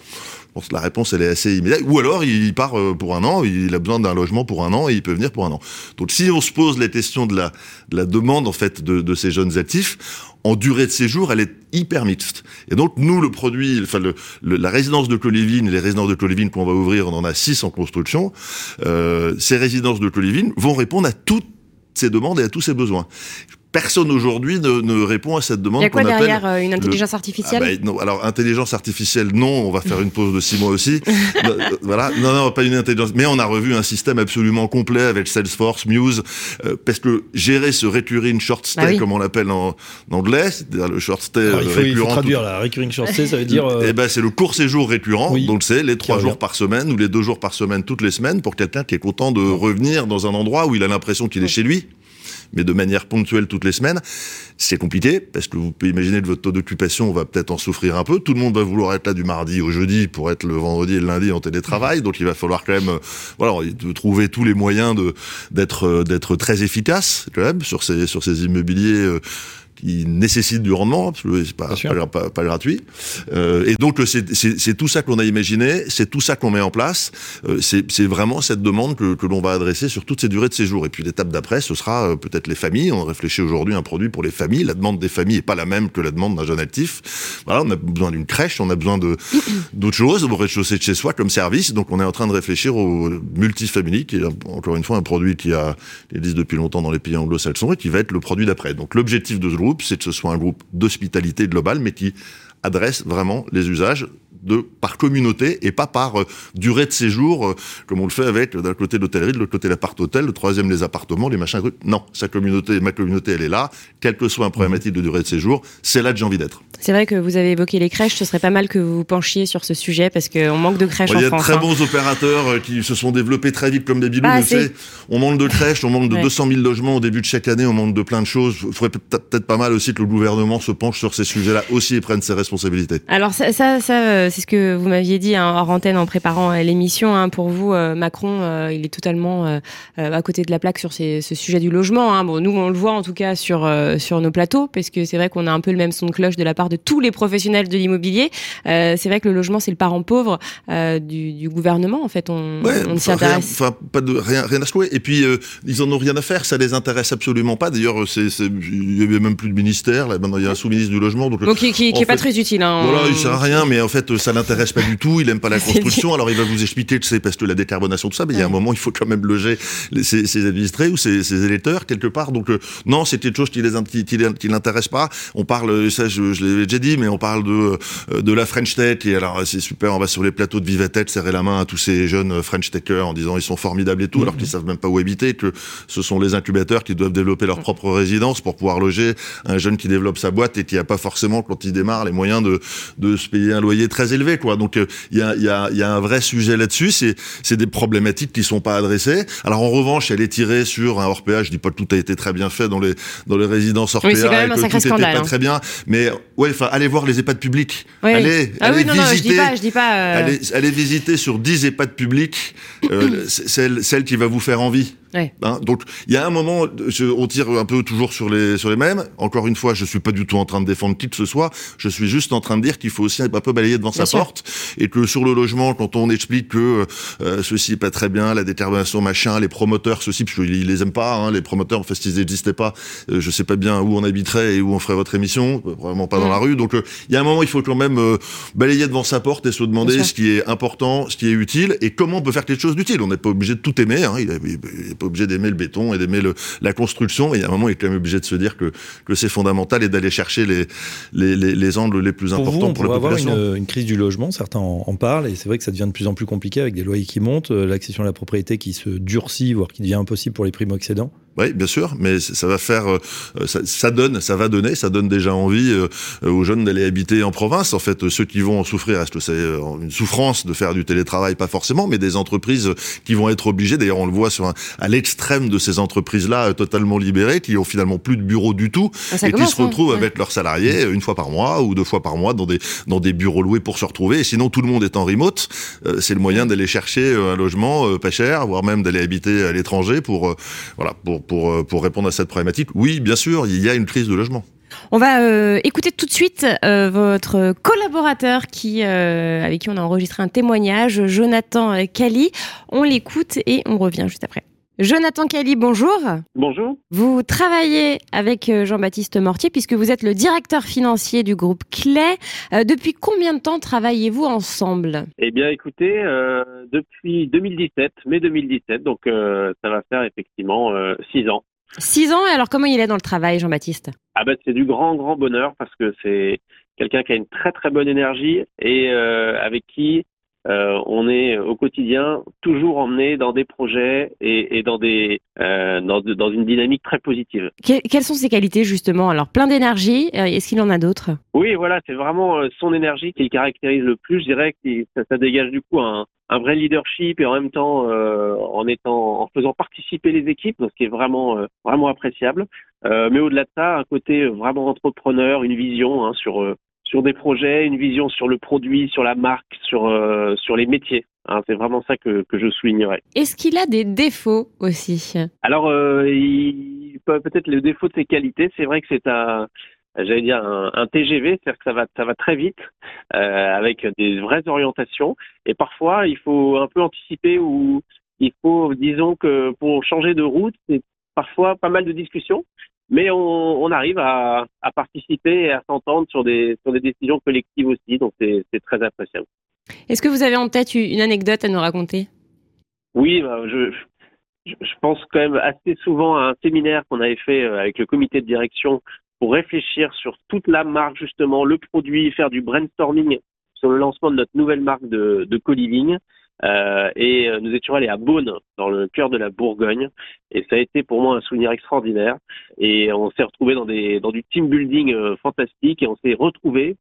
pense que la réponse, elle est assez immédiate. Ou alors, il part euh, pour un an, il a besoin d'un logement pour un an et il peut venir pour un an. Donc, si on se pose la question de la, de la demande, en fait, de, de ces jeunes actifs, en durée de séjour, elle est hyper mixte. Et donc, nous, le produit, enfin, la résidence de Colivine, les résidences de Colivine qu'on va ouvrir, on en a six en construction, euh, ces résidences de Colivine vont répondre à toutes ces demandes et à tous ces besoins personne aujourd'hui ne, ne, répond à cette demande. Il y a quoi derrière euh, une intelligence artificielle ah bah, non, Alors intelligence artificielle, non. On va faire une pause de six mois aussi. Euh, voilà, non, non, pas une intelligence. Mais on a revu un système absolument complet avec Salesforce, Muse, euh, parce que gérer ce recurring short stay, bah comme on l'appelle en, anglais, c'est-à-dire le short stay il faut, récurrent. Il faut traduire la recurring short stay, ça veut dire. Eh ben c'est le court séjour récurrent. Donc c'est les trois jours par semaine ou les deux jours par semaine toutes les semaines pour quelqu'un qui est content de revenir dans un endroit où il a l'impression qu'il est chez lui mais de manière ponctuelle toutes les semaines. C'est compliqué parce que vous pouvez imaginer que votre taux d'occupation va peut-être en souffrir un peu. Tout le monde va vouloir être là du mardi au jeudi pour être le vendredi et le lundi en télétravail. Donc il va falloir quand même, euh, voilà, trouver tous les moyens euh, d'être très efficace quand même sur ces sur ces immobiliers euh, qui nécessite du rendement, parce que c'est pas, pas, pas, gratuit. Euh, et donc c'est tout ça qu'on a imaginé, c'est tout ça qu'on met en place. Euh, c'est vraiment cette demande que, que l'on va adresser sur toutes ces durées de séjour. Et puis l'étape d'après, ce sera euh, peut-être les familles. On réfléchit aujourd'hui à un produit pour les familles. La demande des familles est pas la même que la demande d'un jeune actif. Voilà, on a besoin d'une crèche, on a besoin de d'autres choses au rez-de-chaussée de chez soi comme service. Donc on est en train de réfléchir au multifamily, qui est encore une fois un produit qui a existe depuis longtemps dans les pays anglo-saxons et qui va être le produit d'après. Donc l'objectif de c'est que ce soit un groupe d'hospitalité globale, mais qui adresse vraiment les usages de par communauté et pas par euh, durée de séjour, euh, comme on le fait avec d'un côté l'hôtellerie, de l'autre côté l'appart-hôtel, le troisième les appartements, les machins. Non, sa communauté, ma communauté, elle est là, quel que soit un problématique de durée de séjour, c'est là que j'ai envie d'être. C'est vrai que vous avez évoqué les crèches, ce serait pas mal que vous vous penchiez sur ce sujet parce qu'on manque de crèches en France. Il y a très hein. bons opérateurs euh, qui se sont développés très vite comme des bidons. Ah, on manque de crèches, on manque de 200 000 logements au début de chaque année, on manque de plein de choses. Il faudrait peut-être pas mal aussi que le gouvernement se penche sur ces sujets-là aussi et prenne ses responsabilités. Alors ça, ça, ça c'est ce que vous m'aviez dit hein, hors antenne en préparant euh, l'émission. Hein, pour vous, euh, Macron, il est totalement à côté de la plaque sur ces, ce sujet du logement. Hein. Bon, nous, on le voit en tout cas sur sur nos plateaux, parce que c'est vrai qu'on a un peu le même son de cloche de la part de tous les professionnels de l'immobilier. Euh, c'est vrai que le logement, c'est le parent pauvre euh, du, du, gouvernement. En fait, on, on s'y intéresse. Enfin, pas de rien, rien à secouer. Et puis, euh, ils en ont rien à faire. Ça les intéresse absolument pas. D'ailleurs, il y avait même plus de ministère. Là, maintenant, il y a un sous-ministre du logement. Donc, donc qui, qui, qui est pas très utile. Hein, voilà, il sert à rien. Mais en fait, que ça l'intéresse pas du tout, il aime pas la construction, alors il va vous expliquer que c'est parce que la décarbonation, tout ça, mais il y a un moment, il faut quand même loger ses, ses administrés ou ses, ses, électeurs quelque part. Donc euh, non, c'est quelque chose qui les qui, qui l'intéresse pas. On parle, ça je, je l'ai déjà dit, mais on parle de de la French Tech et alors c'est super, on va sur les plateaux de Vivatech serrer la main à tous ces jeunes French Techers en disant ils sont formidables et tout, alors qu'ils savent même pas où habiter, que ce sont les incubateurs qui doivent développer leur propre résidence pour pouvoir loger un jeune qui développe sa boîte et qui a pas forcément quand il démarre les moyens de de se payer un loyer très élevé quoi. Donc euh, il y a y a y a un vrai sujet là-dessus, c'est c'est des problématiques qui sont pas adressées. Alors en revanche, elle est tirée sur un péage, je dis pas que tout a été très bien fait dans les dans les résidences hors péage et que tout était pas très bien, mais ouais, enfin allez voir les EHPAD publics. Oui. Allez, ah allez oui, non, visiter, non, je dis pas, je dis pas. Euh... allez, allez visiter sur 10 EHPAD publics euh, celle celle qui va vous faire envie. Ouais. Hein, donc il y a un moment, je, on tire un peu toujours sur les sur les mêmes. Encore une fois, je suis pas du tout en train de défendre qui que ce soit. Je suis juste en train de dire qu'il faut aussi un peu balayer devant Bien sa sûr. porte et que sur le logement, quand on explique que euh, ceci est pas très bien, la détermination machin, les promoteurs ceci, parce qu'ils les aiment pas, hein, les promoteurs en fait s'ils n'existaient pas, euh, je sais pas bien où on habiterait et où on ferait votre émission, euh, probablement pas dans Mm. la rue. Donc euh, il y a un moment, il faut quand même euh, balayer devant sa porte et se demander ce qui est important, ce qui est utile et comment on peut faire quelque chose d'utile. On n'est pas obligé de tout aimer. Hein, il pas obligé d'aimer le béton et d'aimer la construction, mais il y a un moment, il est quand même obligé de se dire que, que c'est fondamental et d'aller chercher les, les, les, les angles les plus Pour importants pour, la pourrait avoir population. une, une crise du logement, certains en, en parlent, et c'est vrai que ça devient de plus en plus compliqué avec des loyers qui montent, euh, l'accession à la propriété qui se durcit, voire qui devient impossible pour les primo-accédants. Oui, bien sûr, mais ça va faire, euh, ça, ça donne, ça va donner, ça donne déjà envie euh, euh, aux jeunes d'aller habiter en province. En fait, euh, ceux qui vont en souffrir, est-ce que c'est euh, une souffrance de faire du télétravail? Pas forcément, mais des entreprises qui vont être obligées. D'ailleurs, on le voit sur un- à l'extrême de ces entreprises-là, euh, totalement libérées, qui ont finalement plus de bureau du tout Ah, ça et qui se retrouvent hein. avec leurs salariés euh, une fois par mois ou deux fois par mois dans des dans des bureaux loués pour se retrouver. Et sinon, tout le monde est en remote. euh, c'est le moyen d'aller chercher euh, un logement euh, pas cher, voire même d'aller habiter à l'étranger pour euh, voilà pour pour euh, pour répondre à cette problématique. Oui, bien sûr, il y a une crise de logement. On va euh, écouter tout de suite euh, votre collaborateur qui, euh, avec qui on a enregistré un témoignage, Jonathan euh, Cali. On l'écoute et on revient juste après. Jonathan Cali, bonjour. Bonjour. Vous travaillez avec euh, Jean-Baptiste Mortier puisque vous êtes le directeur financier du groupe Clé. Euh, depuis combien de temps travaillez-vous ensemble? Eh bien, écoutez, euh, depuis 2017, mai 2017, donc euh, ça va faire effectivement six ans. Six ans, et alors comment il est dans le travail, Jean-Baptiste? Ah ben, c'est du grand, grand bonheur parce que c'est quelqu'un qui a une très, très bonne énergie et avec qui euh, on est au quotidien toujours emmené dans des projets et, et dans des euh, dans, dans une dynamique très positive. Que- Quelles sont ses qualités justement? Alors plein d'énergie, euh, est-ce qu'il en a d'autres? Oui, voilà, c'est vraiment euh, son énergie qui le caractérise le plus. Je dirais que ça, ça dégage du coup un, un vrai leadership et en même temps euh, en étant, en faisant participer les équipes, ce qui est vraiment, euh, vraiment appréciable. Euh, mais au-delà de ça, un côté vraiment entrepreneur, une vision hein, sur euh, sur des projets, une vision sur le produit, sur la marque, sur euh, sur les métiers. Hein, c'est vraiment ça que, que je soulignerais. Est-ce qu'il a des défauts aussi? Alors, euh, il peut-être le défaut de ses qualités. C'est vrai que c'est un, j'allais dire un, un TGV, c'est-à-dire que ça va, ça va très vite, euh, avec des vraies orientations. Et parfois, il faut un peu anticiper ou il faut, disons que pour changer de route, c'est parfois pas mal de discussions. Mais on, on arrive à, à participer et à s'entendre sur des, sur des décisions collectives aussi, donc c'est c'est très appréciable. Est-ce que vous avez en tête une anecdote à nous raconter? Oui, bah, je, je, je pense quand même assez souvent à un séminaire qu'on avait fait euh, avec le comité de direction pour réfléchir sur toute la marque, justement, le produit, faire du brainstorming sur le lancement de notre nouvelle marque de, de co-living. Euh, et euh, nous étions allés à Beaune, dans le cœur de la Bourgogne, et ça a été pour moi un souvenir extraordinaire. Et on s'est retrouvé dans dans du team building euh, fantastique, et on s'est retrouvé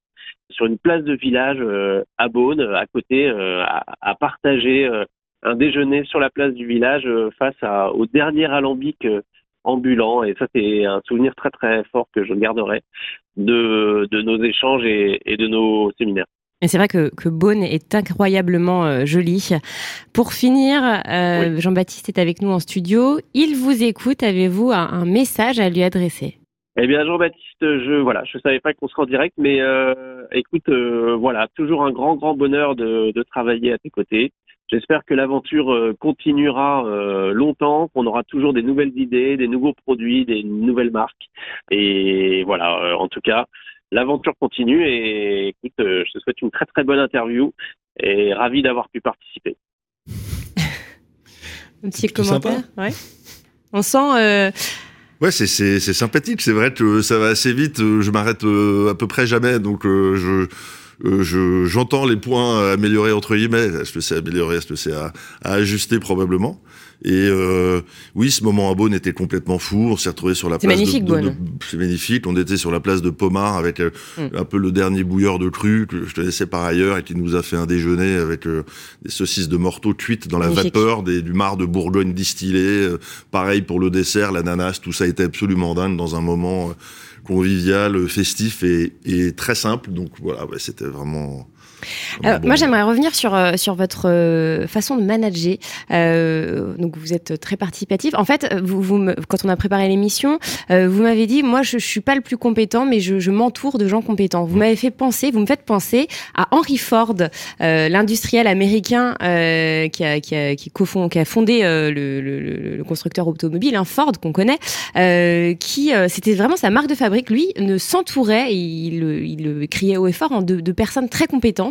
sur une place de village euh, à Beaune, à côté, euh, à, à partager euh, un déjeuner sur la place du village euh, face à, au dernier alambic euh, ambulant. Et ça, c'est un souvenir très très fort que je garderai de, de nos échanges et, et de nos séminaires. Et c'est vrai que, que Beaune est incroyablement euh, joli. Pour finir, euh, Jean-Baptiste est avec nous en studio. Il vous écoute. Avez-vous un, un message à lui adresser? Eh bien, Jean-Baptiste, je voilà, je savais pas qu'on serait en direct, mais euh, écoute, voilà, toujours un grand grand bonheur de, de travailler à tes côtés. J'espère que l'aventure continuera longtemps, qu'on aura toujours des nouvelles idées, des nouveaux produits, des nouvelles marques. Et voilà, en tout cas, l'aventure continue et écoute, je te souhaite une très très bonne interview et ravi d'avoir pu participer. Un petit commentaire, ouais. On sent. Ouais, c'est sympathique. C'est vrai que ça va assez vite. Je m'arrête à peu près jamais, donc je euh, j'entends les points améliorés entre guillemets. Est-ce que c'est amélioré Est-ce que c'est à, à, ajuster probablement Et euh, oui, ce moment à Beaune était complètement fou. On s'est retrouvé sur la place. Magnifique, de, de, c'est magnifique. On était sur la place de Pomard avec euh, mm. un peu le dernier bouilleur de cru que je connaissais par ailleurs et qui nous a fait un déjeuner avec euh, des saucisses de morteau cuites dans la vapeur, des, du mar de Bourgogne distillé. Euh, pareil pour le dessert, l'ananas. Tout ça était absolument dingue dans un moment convivial, festif et, et très simple. Donc voilà, ouais, c'était vraiment alors, moi, j'aimerais revenir sur, euh, sur votre euh, façon de manager. Euh, donc, vous êtes très participatif. En fait, vous, vous quand on a préparé l'émission, euh, vous m'avez dit, moi, je, je suis pas le plus compétent, mais je, je m'entoure de gens compétents. Vous m'avez fait penser, vous me faites penser à Henry Ford, l'industriel américain qui, a, qui, a, qui, qui a fondé le, le, le, constructeur automobile, hein, Ford, qu'on connaît, qui, c'était vraiment sa marque de fabrique. Lui, ne s'entourait, il, il, le criait haut et fort, hein, de, de personnes très compétentes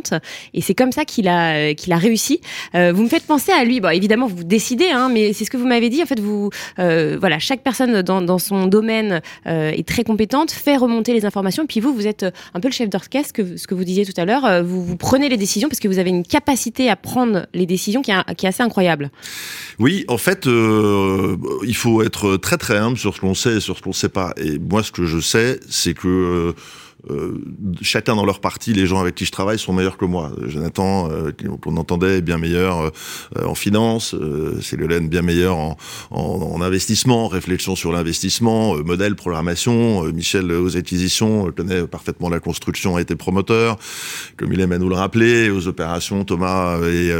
et c'est comme ça qu'il a, qu'il a réussi. Euh, vous me faites penser à lui. Bon, évidemment, vous décidez, hein, mais c'est ce que vous m'avez dit. En fait, vous, euh, voilà, chaque personne dans, dans son domaine euh, est très compétente, fait remonter les informations. Puis vous, vous êtes un peu le chef d'orchestre, que, ce que vous disiez tout à l'heure. Vous, vous prenez les décisions parce que vous avez une capacité à prendre les décisions qui est, qui est assez incroyable. Oui, en fait, euh, il faut être très très humble sur ce qu'on sait et sur ce qu'on ne sait pas. Et moi, ce que je sais, c'est que euh, chacun dans leur partie, les gens avec qui je travaille sont meilleurs que moi. Jonathan, euh, qu'on entendait, est bien meilleur euh, en finance, euh, Lelaine bien meilleur en, en, en, investissement, réflexion sur l'investissement, modèle, programmation. Michel aux acquisitions connaît parfaitement la construction, a été promoteur, comme il aime à nous le rappeler, aux opérations, Thomas est,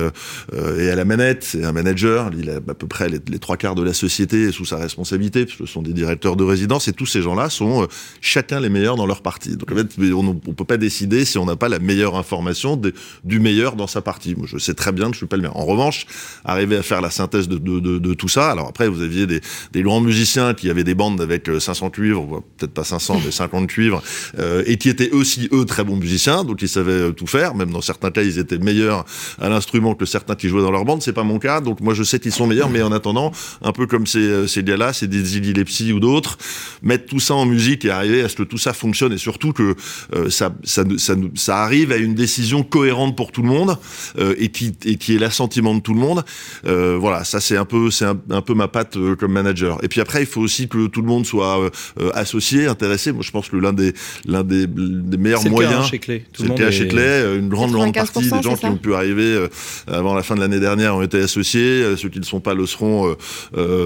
est à la manette, c'est un manager, il a à peu près les, trois quarts de la société sous sa responsabilité, parce ce sont des directeurs de résidence, et tous ces gens-là sont chacun les meilleurs dans leur partie. Donc, on ne peut pas décider si on n'a pas la meilleure information du meilleur dans sa partie. Je sais très bien que je suis pas le meilleur. En revanche, arriver à faire la synthèse de, tout ça. Alors après, vous aviez des, grands musiciens qui avaient des bandes avec 500 euh, cuivres, peut-être pas 500, mais 50 cuivres, euh, et qui étaient aussi très bons musiciens, donc ils savaient euh, tout faire. Même dans certains cas, ils étaient meilleurs à l'instrument que certains qui jouaient dans leur bande. C'est pas mon cas, donc moi je sais qu'ils sont meilleurs, mais en attendant, un peu comme ces, ces gars-là, c'est des Illilepsy ou d'autres, mettre tout ça en musique et arriver à ce que tout ça fonctionne et surtout que euh, ça, ça, ça, ça, arrive à une décision cohérente pour tout le monde euh, et, qui, et qui est l'assentiment de tout le monde. Euh, voilà, ça c'est un peu c'est un, un, peu ma patte comme manager. Et puis après, il faut aussi que tout le monde soit associé, intéressé. Moi, je pense que l'un des l'un des, des, meilleurs moyens, c'est le cas chez Clé. Une grande grande partie des gens qui ont pu arriver avant la fin de l'année dernière ont été associés. Ceux qui ne sont pas le seront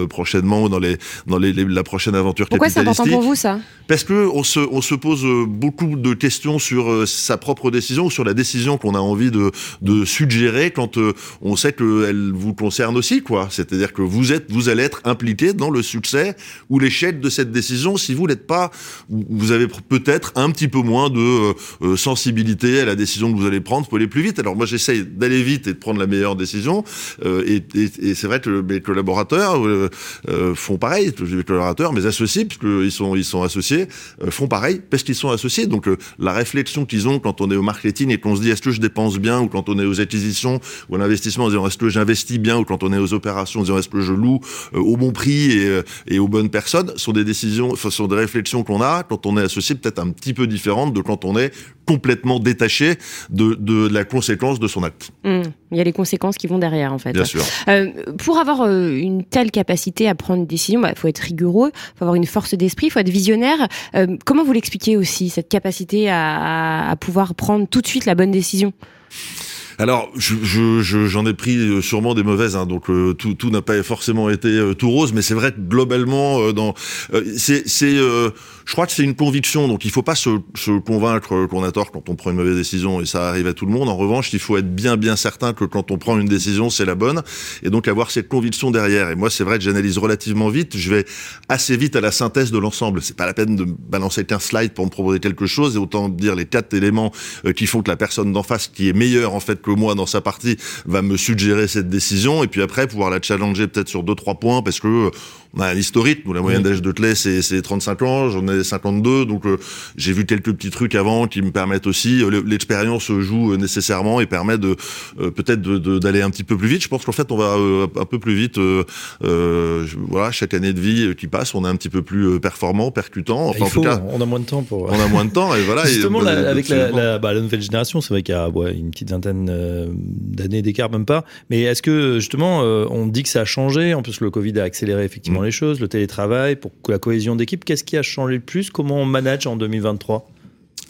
prochainement dans les dans les, la prochaine aventure Pourquoi c'est important pour vous ça? Parce que on se on se pose beaucoup beaucoup de questions sur euh, sa propre décision ou sur la décision qu'on a envie de, de suggérer quand euh, on sait qu'elle vous concerne aussi, quoi. C'est-à-dire que vous êtes, vous allez être impliqué dans le succès ou l'échec de cette décision si vous n'êtes pas, vous avez peut-être un petit peu moins de euh, sensibilité à la décision que vous allez prendre pour aller plus vite. Alors moi, j'essaye d'aller vite et de prendre la meilleure décision. et, c'est vrai que mes collaborateurs font pareil. Mes collaborateurs, mes associés, puisqu'ils sont, ils sont associés, font pareil parce qu'ils sont associés. Donc euh, la réflexion qu'ils ont quand on est au marketing et qu'on se dit est-ce que je dépense bien ou quand on est aux acquisitions ou à l'investissement est-ce que j'investis bien ou quand on est aux opérations est-ce que je loue euh, au bon prix et, euh, aux bonnes personnes sont des décisions, sont des réflexions qu'on a quand on est associé peut-être un petit peu différentes de quand on est complètement détaché de, de, la conséquence de son acte. Mmh. Il y a les conséquences qui vont derrière, en fait. Bien sûr. Euh, pour avoir euh, une telle capacité à prendre une décision, il bah, faut être rigoureux, il faut avoir une force d'esprit, il faut être visionnaire. Euh, comment vous l'expliquez aussi, cette capacité à, à pouvoir prendre tout de suite la bonne décision? Alors, j'en je, je, ai pris euh, sûrement des mauvaises, hein, donc euh, tout, tout n'a pas forcément été euh, tout rose, mais c'est vrai que globalement, dans, c'est, je crois que c'est une conviction, donc il faut pas se, se convaincre qu'on a tort quand on prend une mauvaise décision, et ça arrive à tout le monde. En revanche, il faut être bien bien certain que quand on prend une décision, c'est la bonne, et donc avoir cette conviction derrière. Et moi, c'est vrai que j'analyse relativement vite, je vais assez vite à la synthèse de l'ensemble. C'est pas la peine de balancer qu'un slide pour me proposer quelque chose, et autant dire les quatre éléments qui font que la personne d'en face, qui est meilleure en fait moi dans sa partie va me suggérer cette décision et puis après pouvoir la challenger peut-être sur deux trois points parce que on a un historique. Nous, la moyenne d'âge de Tlay, c'est, c'est 35 ans. J'en ai 52. Donc, euh, j'ai vu quelques petits trucs avant qui me permettent aussi. euh, l'expérience joue euh, nécessairement et permet de euh, peut-être d'aller un petit peu plus vite. Je pense qu'en fait, on va un peu plus vite. voilà, chaque année de vie qui passe, on est un petit peu plus performant, percutant. Enfin, Il en faut, tout cas, on a moins de temps pour. on a moins de temps et voilà. et, Justement, la- avec la, absolument. la- bah, la nouvelle génération, c'est vrai qu'il y a ouais, une petite vingtaine d'années d'écart, même pas. Mais est-ce que justement, on dit que ça a changé? En plus, le Covid a accéléré effectivement Mm. les choses, le télétravail, pour la cohésion d'équipe. Qu'est-ce qui a changé le plus Comment on manage en 2023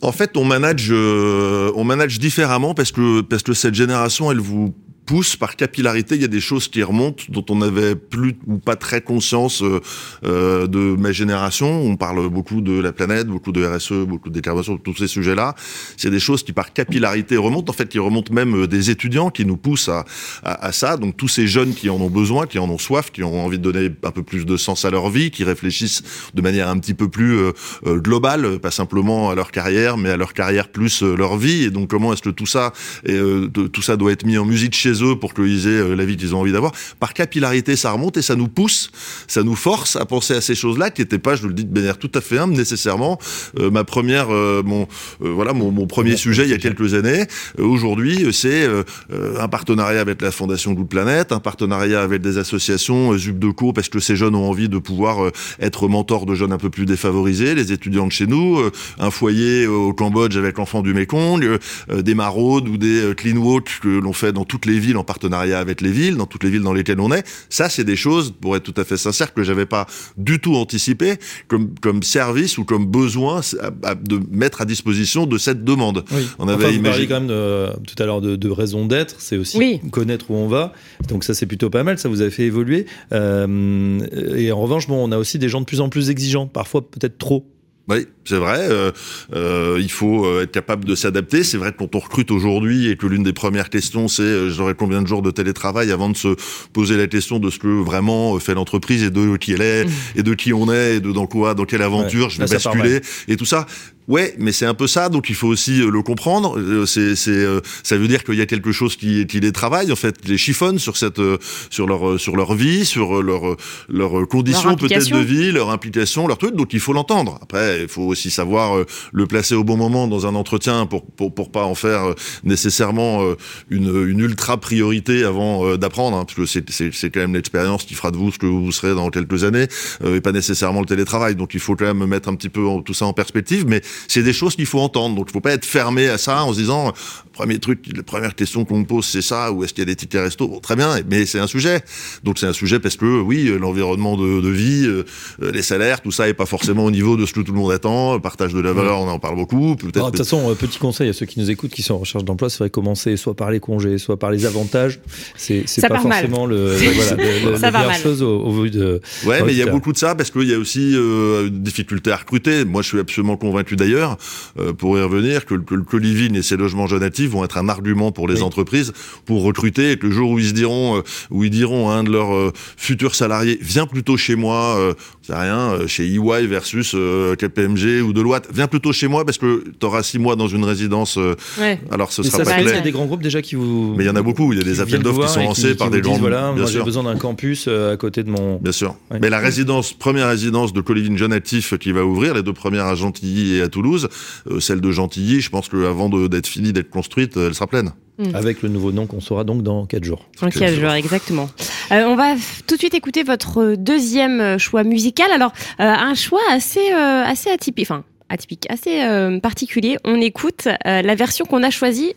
En fait, on manage, euh, on manage différemment parce que parce que cette génération, elle vous pousse par capillarité. Il y a des choses qui remontent dont on n'avait plus ou pas très conscience euh, euh, de ma génération. On parle beaucoup de la planète, beaucoup de RSE, beaucoup de tous ces sujets-là. C'est des choses qui par capillarité remontent. En fait, qui remontent même euh, des étudiants qui nous poussent à, à, à ça. Donc tous ces jeunes qui en ont besoin, qui en ont soif, qui ont envie de donner un peu plus de sens à leur vie, qui réfléchissent de manière un petit peu plus euh, euh, globale, pas simplement à leur carrière, mais à leur carrière plus leur vie. Et donc comment est-ce que tout ça, euh, tout ça doit être mis en musique chez eux pour qu'ils aient euh, la vie qu'ils ont envie d'avoir. Par capillarité, ça remonte et ça nous pousse, ça nous force à penser à ces choses-là qui n'étaient pas, je le dis de manière tout à fait humble, nécessairement euh, ma première, euh, mon euh, voilà, mon, mon premier sujet il y a quelques années. Aujourd'hui, c'est un partenariat avec la Fondation Good Planète, un partenariat avec des associations, Zup de Co, parce que ces jeunes ont envie de pouvoir être mentors de jeunes un peu plus défavorisés, les étudiants de chez nous, un foyer au Cambodge avec l'enfant du Mekong, euh, des maraudes ou des clean walk que l'on fait dans toutes les villes en partenariat avec les villes, dans toutes les villes dans lesquelles on est. Ça, c'est des choses, pour être tout à fait sincère, que j'avais pas du tout anticipé comme, comme service ou comme besoin à- à- de mettre à disposition de cette demande. Oui. On Enfin, avait vous parliez imaginé- quand même de- tout à l'heure de, de raison d'être, c'est aussi Oui. connaître où on va. Donc ça, c'est plutôt pas mal, ça vous a fait évoluer. Euh, et en revanche, bon, on a aussi des gens de plus en plus exigeants, parfois peut-être trop. Oui, c'est vrai. euh, euh, il faut euh, être capable de s'adapter. C'est vrai que quand on recrute aujourd'hui et que l'une des premières questions c'est euh, j'aurai combien de jours de télétravail avant de se poser la question de ce que vraiment euh, fait l'entreprise et de qui elle est et de qui on est et de dans quoi, dans quelle aventure Ouais, je vais basculer et tout ça. Ouais, mais c'est un peu ça, donc il faut aussi euh, le comprendre. C'est, c'est, ça veut dire qu'il y a quelque chose qui, qui les travaille, en fait, les chiffonne sur cette, sur leur, sur leur vie, sur leur, euh, leurs conditions peut-être de vie, leur implication, leur truc. Donc il faut l'entendre. Après, il faut aussi savoir euh, le placer au bon moment dans un entretien pour pour, pas en faire euh, nécessairement euh, une, une ultra priorité avant d'apprendre, hein, c'est, c'est, c'est quand même l'expérience qui fera de vous ce que vous serez dans quelques années, et pas nécessairement le télétravail. Donc il faut quand même mettre un petit peu tout ça en perspective, mais c'est des choses qu'il faut entendre. Donc il faut pas être fermé à ça en se disant premier truc, la première question qu'on me pose c'est ça, ou est-ce qu'il y a des tickets resto? Bon, Très bien, mais c'est un sujet. Donc c'est un sujet parce que oui, euh, l'environnement de, de vie, euh, euh, les salaires, tout ça est pas forcément au niveau de ce que tout le monde attend. Le partage de la valeur, on en parle beaucoup. Peut-être. Alors, De toute façon, euh, petit conseil à ceux qui nous écoutent, qui sont en recherche d'emploi, c'est vrai commencer soit par les congés, soit par les avantages. C'est pas part mal. forcément le, voilà, le- le- Ça la meilleure mal. chose au, au vu de. Ouais, mais il y a beaucoup de ça parce qu'il y a aussi euh, une difficulté à recruter. Moi, je suis absolument convaincu d'ailleurs, euh, pour y revenir, que, le- que le Colivine et ses logements jeunes vont être un argument pour les Oui. entreprises pour recruter et que le jour où ils se diront, euh, où ils diront à un de leurs euh, futurs salariés, viens plutôt chez moi, euh, c'est rien, euh, chez EY versus euh, KPMG ou Deloitte, viens plutôt chez moi parce que tu auras six mois dans une résidence. euh, Ouais. alors, ce Mais sera ça, pas clair. il y a des grands groupes déjà qui vous. Mais il y en a beaucoup. Il y a des appels d'offres qui sont lancés qui par des grands. Voilà, bien moi j'ai besoin d'un campus euh, à côté de mon. Bien sûr. Ouais. Mais la résidence, première résidence de Colivine Jeune Actif qui va ouvrir, les deux premières à Gentilly et à Toulouse, euh, celle de Gentilly, je pense qu'avant d'être finie, d'être construite, elle sera pleine. Avec le nouveau nom qu'on saura donc dans 4 jours. Ok, Quel je jour. vois, exactement. Euh, on va tout de suite écouter votre deuxième euh, choix musical. Alors, euh, un choix assez, assez atypique, enfin, atypique, assez particulier. On écoute la version qu'on a choisie.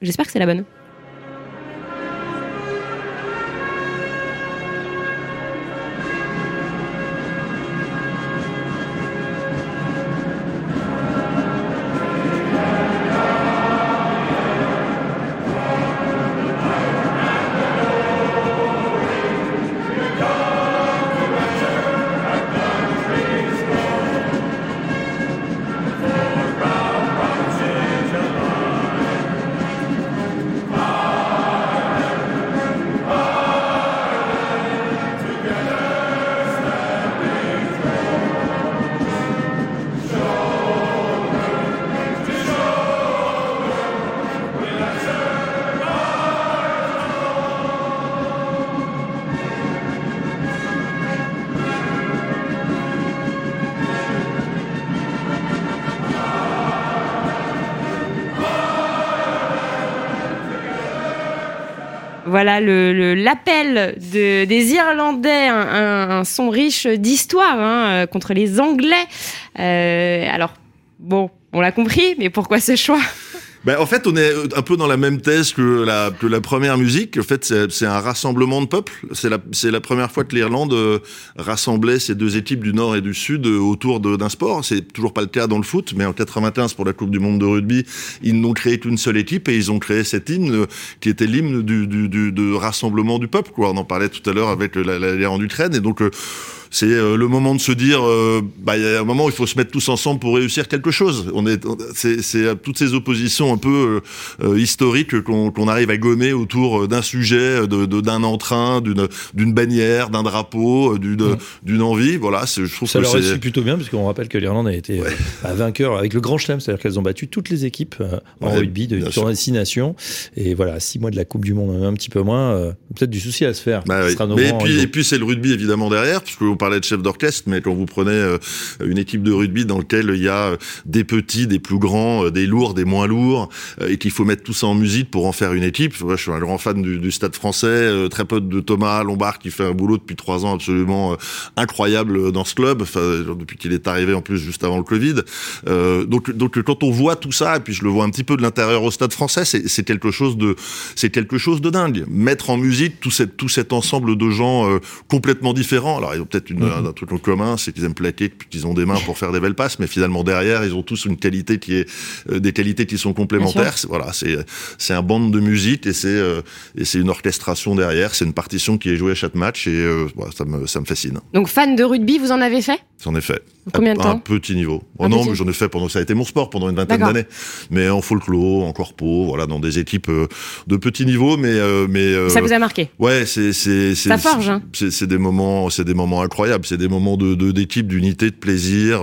J'espère que c'est la bonne. L'appel de, des Irlandais, un, son riche d'histoire hein, contre les Anglais. Euh, alors, bon, on l'a compris, mais pourquoi ce choix? Ben, en fait, on est un peu dans la même thèse que la, que la première musique. En fait, c'est un rassemblement de peuples. C'est la, la première fois que l'Irlande euh, rassemblait ces deux équipes du Nord et du Sud euh, autour d'un sport. C'est toujours pas le cas dans le foot, mais en 95 pour la Coupe du Monde de rugby, ils n'ont créé qu'une seule équipe et ils ont créé cet hymne euh, qui était l'hymne du, du, du, de rassemblement du peuple. Quoi. On en parlait tout à l'heure avec la, la, guerre en Ukraine. Et donc, c'est euh, le moment de se dire, euh, bah, il y a un moment où il faut se mettre tous ensemble pour réussir quelque chose. On est, c'est toutes ces oppositions un peu euh, historiques qu'on arrive à gommer autour d'un sujet, de d'un entrain, d'une bannière, d'un drapeau, d'une envie. Voilà, je trouve ça que leur réussit plutôt bien puisqu'on rappelle que l'Irlande a été ouais. vainqueur avec le Grand Chelem, c'est-à-dire qu'elles ont battu toutes les équipes en ouais, rugby de tournoi six nations. Et voilà, six mois de la Coupe du Monde, un petit peu moins, peut-être du souci à se faire. Bah, oui. Mais et puis, et puis c'est le rugby évidemment derrière, puisque parlait de chef d'orchestre, mais quand vous prenez euh, une équipe de rugby dans laquelle il y a euh, des petits, des plus grands, euh, des lourds, des moins lourds, et qu'il faut mettre tout ça en musique pour en faire une équipe. Je suis un grand fan du, Stade Français, très peu de Thomas Lombard qui fait un boulot depuis trois ans absolument incroyable dans ce club, depuis qu'il est arrivé en plus juste avant le Covid. Donc, quand on voit tout ça, et puis je le vois un petit peu de l'intérieur au Stade Français, c'est quelque chose de, c'est quelque chose de dingue. Mettre en musique tout, cet ensemble de gens complètement différents. Alors, ils ont peut-être une, mm -hmm truc en commun, c'est qu'ils aiment plaquer, qu'ils ont des mains pour faire des belles passes, mais finalement derrière, ils ont tous une qualité qui est euh, des qualités qui sont complémentaires. Voilà, c'est c'est un band de musique et c'est euh, et c'est une orchestration derrière. C'est une partition qui est jouée à chaque match et euh, ça me ça me fascine. Donc fan de rugby, vous en avez fait? J'en ai fait. Combien de temps? Un petit niveau. Oh non, mais j'en ai fait pendant ça a été mon sport pendant une vingtaine d'années. Mais en folklore, en corpo, voilà, dans des équipes de petit niveau, mais mais ça vous a marqué? Ouais, c'est c'est ça forge. Hein. C'est des moments, c'est des moments incroyables. C'est des moments de d'équipe, d'unité, de plaisir,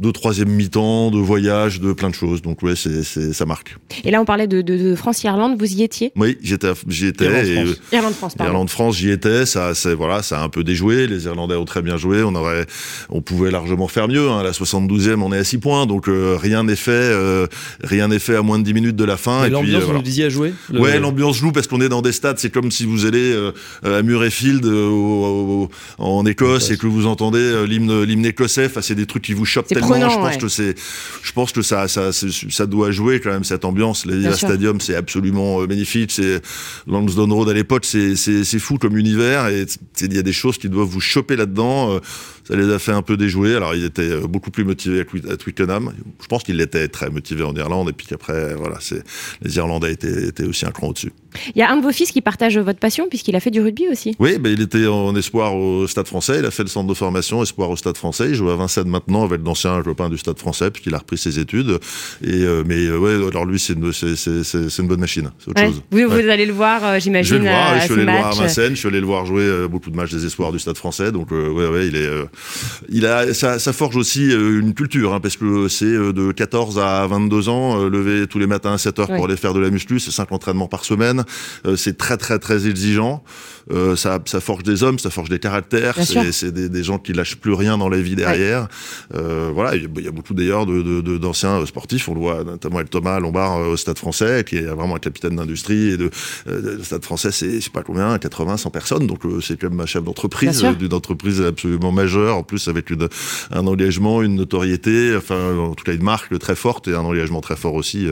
de troisième mi-temps, de voyage, de plein de choses. Donc ouais, c'est ça marque. Et là, on parlait de, de, de France-Irlande. Vous y étiez? Oui, j'étais, j'y étais. Irlande-France. Irlande-France. Irlande-France, j'y étais. Ça, c'est voilà, ça a un peu déjoué. Les Irlandais ont très bien joué. On aurait, on pouvait largement faire mieux. Hein. La 72e, on est à 6 points, donc euh, rien n'est fait, euh, rien n'est fait à moins de 10 minutes de la fin. Et, et l'ambiance, puis, euh, vous voilà. nous disiez à jouer le... Ouais, l'ambiance joue parce qu'on est dans des stades. C'est comme si vous allez euh, à Murrayfield euh, au, au, en Écosse et que vous entendez l'hymne, l'hymne écossais. Enfin, c'est des trucs qui vous chopent tellement. Prenant, je pense ouais. que c'est, je pense que ça, ça, ça doit jouer quand même cette ambiance. Les Stadium, c'est absolument magnifique. C'est Lansdowne Road à l'époque, c'est, c'est, c'est fou comme univers et il y a des choses qui doivent vous choper là-dedans ça les a fait un peu déjouer. Alors, il était beaucoup plus motivé à Twickenham. Je pense qu'il était très motivé en Irlande, et puis qu'après, voilà, c'est les Irlandais étaient, étaient aussi un cran au-dessus. Il y a un de vos fils qui partage votre passion, puisqu'il a fait du rugby aussi. Oui, ben, il était en espoir au Stade français. Il a fait le centre de formation espoir au Stade français. Il joue à Vincennes maintenant avec d'anciens copains du Stade français, puisqu'il a repris ses études. Et, euh, mais euh, ouais, alors lui, c'est une, une, bonne machine. C'est autre ouais. chose. Vous, ouais. vous allez le voir, euh, j'imagine. Je vais le voir. À je suis allé le voir à. Vincennes. Je suis allé le voir jouer euh, beaucoup de matchs des espoirs du Stade français. Donc, euh, ouais, ouais, il est, il a, ça, ça, forge aussi euh, une culture, hein, parce que c'est euh, de 14 à 22 ans, euh, lever tous les matins à 7 heures pour aller faire de la muscu, c'est 5 entraînements par semaine, c'est très très très exigeant. Euh, ça, ça forge des hommes, ça forge des caractères. C'est des, des, gens qui lâchent plus rien dans la vie derrière. Ouais. Euh, voilà, il y a beaucoup d'ailleurs d'anciens de, de, sportifs. On le voit notamment avec Thomas Lombard euh, au Stade Français, qui est vraiment un capitaine d'industrie. Et de, le Stade Français, c'est je sais pas combien, 80, 100 personnes. Donc c'est quand même un chef d'entreprise, d'une entreprise absolument majeure. En plus avec une, un engagement, une notoriété, enfin en tout cas une marque très forte et un engagement très fort aussi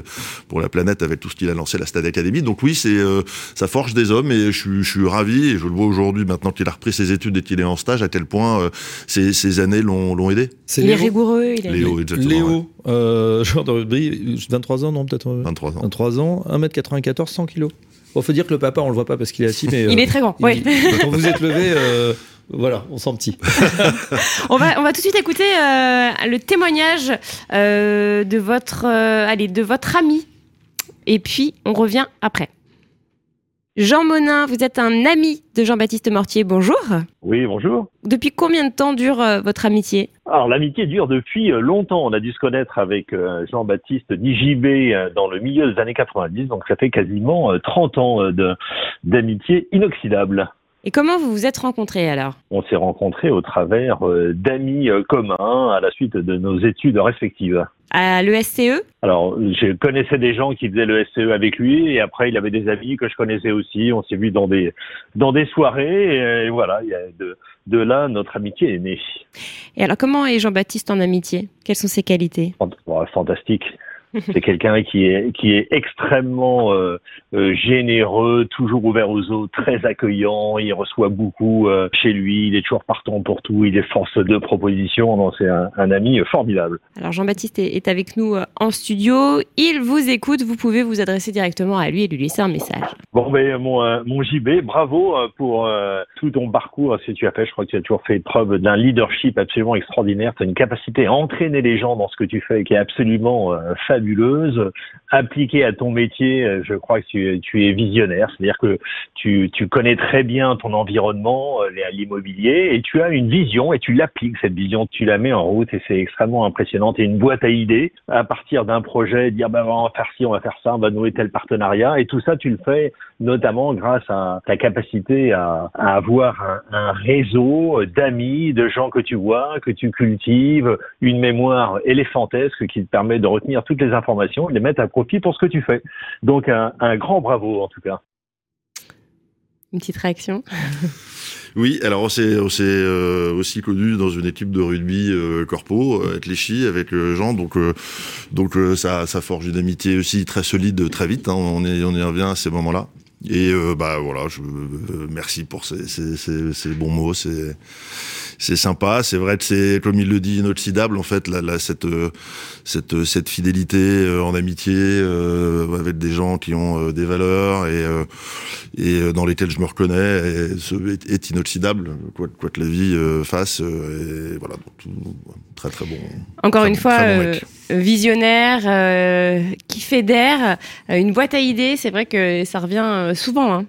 pour la planète avec tout ce qu'il a lancé la Stade Academy. Donc oui, c'est ça forge des hommes et je suis ravi et je le vois aujourd'hui maintenant qu'il a repris ses études et qu'il est en stage à quel point euh, ces, ces, années l'ont aidé? C'est il est rigoureux. Il est... Léo, exactement. Léo, ouais. euh, joueur de rugby, 23 ans, non peut-être 23 ans. 23 ans, 1m94, 100 kg. Bon, faut dire que le papa, on le voit pas parce qu'il est assis, mais il est très grand. Oui. Quand vous êtes levé. Euh, voilà, on sent petit. on, va, on va tout de suite écouter euh, le témoignage euh, de votre, allez, de votre ami. Et puis, on revient après. Jean Monin, vous êtes un ami de Jean-Baptiste Mortier. Bonjour. Oui, bonjour. Depuis combien de temps dure euh, votre amitié? Alors l'amitié dure depuis euh, longtemps. On a dû se connaître avec euh, Jean-Baptiste Nijibé dans le milieu des années 90, donc ça fait quasiment 30 ans d'amitié inoxydable. Et comment vous vous êtes rencontrés alors? On s'est rencontrés au travers d'amis communs à la suite de nos études respectives. à l'ESCE Alors, je connaissais des gens qui faisaient le SCE avec lui et après, il avait des amis que je connaissais aussi. On s'est vu dans des, dans des soirées et, voilà, de, de là, notre amitié est née. Et alors, comment est Jean-Baptiste en amitié? Quelles sont ses qualités? Fantastique. C'est quelqu'un qui est qui est extrêmement euh, euh, généreux, toujours ouvert aux autres, très accueillant. Il reçoit beaucoup euh, chez lui. Il est toujours partant pour tout. Il est force de proposition. C'est un, un, ami formidable. Alors Jean-Baptiste est, est, avec nous en studio. Il vous écoute. Vous pouvez vous adresser directement à lui et lui laisser un message. Bon, ben mon mon JB, bravo pour tout ton parcours. Si tu as fait, je crois que tu as toujours fait preuve d'un leadership absolument extraordinaire. Tu as une capacité à entraîner les gens dans ce que tu fais qui est absolument fabuleuse Appliquée à ton métier, euh, je crois que tu, es visionnaire, c'est-à-dire que tu, connais très bien ton environnement, euh, l'immobilier, et tu as une vision et tu l'appliques, cette vision, tu la mets en route et c'est extrêmement impressionnant. Tu une boîte à idées. À partir d'un projet, dire ben, on va faire ci, on va faire ça, on va nouer tel partenariat, et tout ça, tu le fais notamment grâce à ta capacité à, à avoir un, un réseau d'amis, de gens que tu vois, que tu cultives, une mémoire éléphantesque qui te permet de retenir toutes les informations et les mettre à profit pour ce que tu fais. Donc un, un grand bravo en tout cas. Une petite réaction Oui, alors on s'est euh, aussi connu dans une équipe de rugby euh, corpo, euh, avec les chi, avec euh, Jean, donc euh, donc ça, ça forge une amitié aussi très solide très vite. Hein, on, est, on y revient à ces moments-là. Et euh, bah voilà, je euh, merci pour ces, ces, ces, ces bons mots. C'est c'est sympa. C'est vrai que c'est comme il le dit inoxydable en fait là, là cette cette cette fidélité euh, en amitié euh, avec des gens qui ont euh, des valeurs et et dans lesquels je me reconnais et, est, inoxydable quoi, quoi que la vie fasse. et voilà, donc, tout, très très bon. Encore très une bon, fois. bon visionnaire, euh, qui fédère, euh, une boîte à idées. C'est vrai que ça revient souvent. Hein.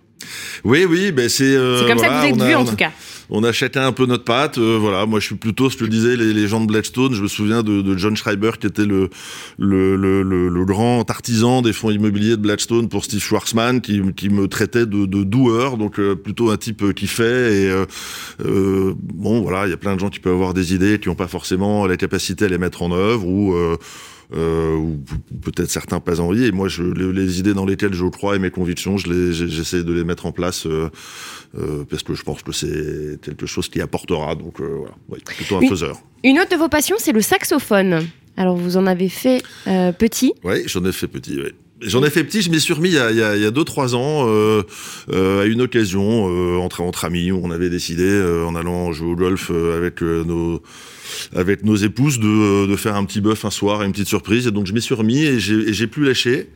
Oui, oui, ben c'est. Euh, c'est comme voilà, ça que vous êtes vu, en tout cas. On a chacun un peu notre patte. Euh, voilà, moi je suis plutôt, je te disais, les, gens de Blackstone. Je me souviens de, John Schreiber qui était le le, le, le le, grand artisan des fonds immobiliers de Blackstone pour Steve Schwarzman, qui, me traitait de, de doueur, donc euh, plutôt un type qui fait. Et euh, bon, voilà, il y a plein de gens qui peuvent avoir des idées, qui n'ont pas forcément la capacité à les mettre en œuvre ou euh, ou peut-être certains pas envie. Et moi, je, les, les, idées dans lesquelles je crois et mes convictions, je les, j'essaie de les mettre en place euh, euh, parce que je pense que c'est quelque chose qui apportera. Donc euh, voilà, ouais, plutôt un une, faiseur. Une autre de vos passions, c'est le saxophone. Alors vous en avez fait euh, petit Oui, j'en ai fait petit. Ouais. J'en ai fait petit, je m'y suis remis il y a, il y a, deux trois ans euh, euh, à une occasion euh, entre entre amis où on avait décidé en allant jouer au golf avec nos avec nos épouses de, de faire un petit bœuf un soir une petite surprise et donc je m'y suis remis et j'ai plus lâché.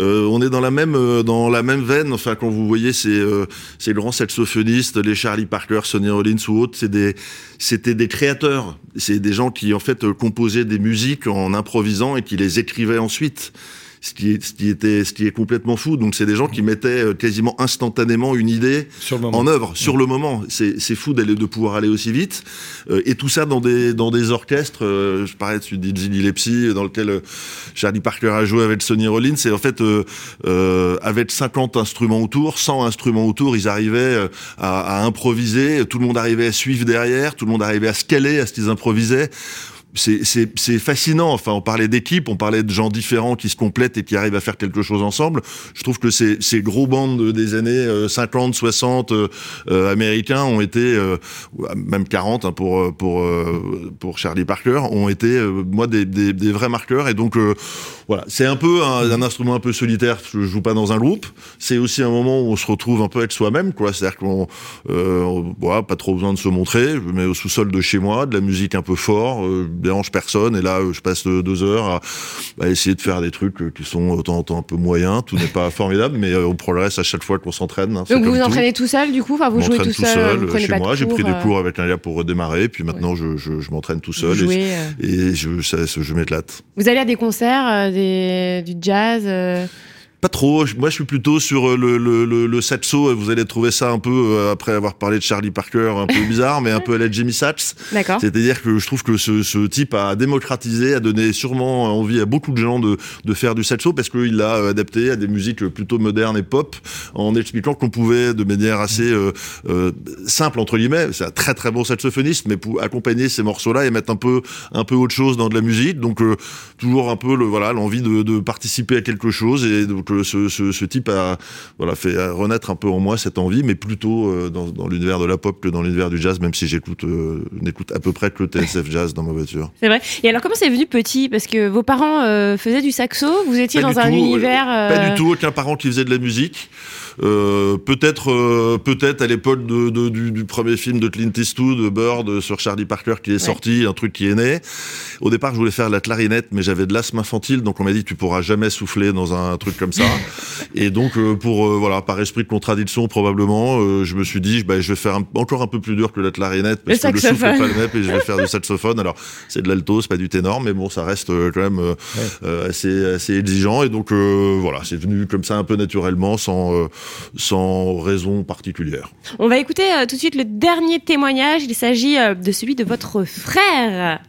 Euh, on est dans la même euh, dans la même veine. Enfin, quand vous voyez ces euh, ces grands saxophonistes, les Charlie Parker, Sonny Rollins ou autres, c'est des c'était des créateurs. C'est des gens qui en fait composaient des musiques en improvisant et qui les écrivaient ensuite ce qui est, ce qui était, ce qui est complètement fou. Donc c'est des gens qui mettaient quasiment instantanément une idée en œuvre sur ouais. le moment. C'est, fou d'aller, de pouvoir aller aussi vite. Euh, et tout ça dans des, dans des orchestres. Euh, je parlais de Dizzy Gillespie, dans lequel euh, Charlie Parker a joué avec Sonny Rollins. Et en fait, euh, avec 50 instruments autour, 100 instruments autour, ils arrivaient à, à improviser. Tout le monde arrivait à suivre derrière. Tout le monde arrivait à se caler à ce qu'ils improvisaient c'est fascinant. Enfin, on parlait d'équipe, on parlait de gens différents qui se complètent et qui arrivent à faire quelque chose ensemble. Je trouve que ces, gros bandes des années euh, 50, 60 euh, américains ont été, euh, même 40 hein, pour euh, Charlie Parker, ont été euh, moi des, vrais marqueurs. Et donc voilà, c'est un peu un, instrument un peu solitaire. Je joue pas dans un groupe. C'est aussi un moment où on se retrouve un peu avec soi-même. C'est-à-dire qu'on, euh, voilà, pas trop besoin de se montrer. Mets au sous-sol de chez moi, de la musique un peu fort, euh, dérange personne. Et là, je passe deux heures à, à, essayer de faire des trucs qui sont de temps en temps un peu moyens. Tout n'est pas formidable, mais on progresse à chaque fois qu'on s'entraîne. Hein, Donc vous vous entraînez tout seul, du coup, enfin vous jouez tout, tout seul, chez moi. J'ai pris des cours avec un gars pour redémarrer, puis maintenant ouais. je, je, je m'entraîne tout seul jouez, et, euh... et, je, ça, je m'éclate. Vous allez à des concerts, euh, des, du jazz euh... Pas trop. Moi, je suis plutôt sur le, le, le, le saxo. Vous allez trouver ça un peu, après avoir parlé de Charlie Parker, un peu bizarre, mais un peu à la Jimmy Satch. D'accord. C'est-à-dire que je trouve que ce, ce, type a démocratisé, a donné sûrement envie à beaucoup de gens de, de faire du saxo parce qu'il l'a adapté à des musiques plutôt modernes et pop en expliquant qu'on pouvait de manière assez euh, euh, simple entre guillemets, c'est un très très bon saxophoniste, mais pour accompagner ces morceaux-là et mettre un peu un peu autre chose dans de la musique. Donc euh, toujours un peu le voilà l'envie de, de, participer à quelque chose et donc ce, ce, ce, type a voilà fait renaître un peu en moi cette envie, mais plutôt dans, dans l'univers de la pop que dans l'univers du jazz, même si j'écoute n'écoute à peu près que le TSF jazz dans ma voiture. C'est vrai. Et alors comment c'est venu petit? Parce que vos parents faisaient du saxo, vous étiez dans un univers. Pas du tout, aucun parent qui faisait de la musique. Euh, peut-être euh, peut-être à l'époque de, de, du, du, premier film de Clint Eastwood, Bird, sur Charlie Parker qui est sorti, un truc qui est né. Au départ, je voulais faire la clarinette, mais j'avais de l'asthme infantile, donc on m'a dit tu pourras jamais souffler dans un truc comme ça. et donc euh, pour voilà par esprit de contradiction probablement, je me suis dit bah, je vais faire encore un peu plus dur que la clarinette parce que le souffle pas le même et je vais faire du saxophone. Alors c'est de l'alto, c'est pas du ténor, mais bon ça reste quand même assez assez exigeant et donc voilà c'est venu comme ça un peu naturellement sans sans raison particulière. On va écouter euh, tout de suite le dernier témoignage. Il s'agit euh, de celui de votre frère.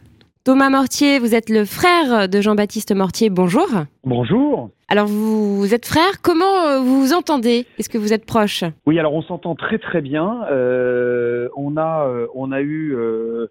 Thomas Mortier, vous êtes le frère de Jean-Baptiste Mortier. Bonjour. Bonjour. Alors vous, êtes frère, comment euh, vous vous entendez? Est-ce que vous êtes proche? Oui, alors on s'entend très très bien. on a on a eu euh,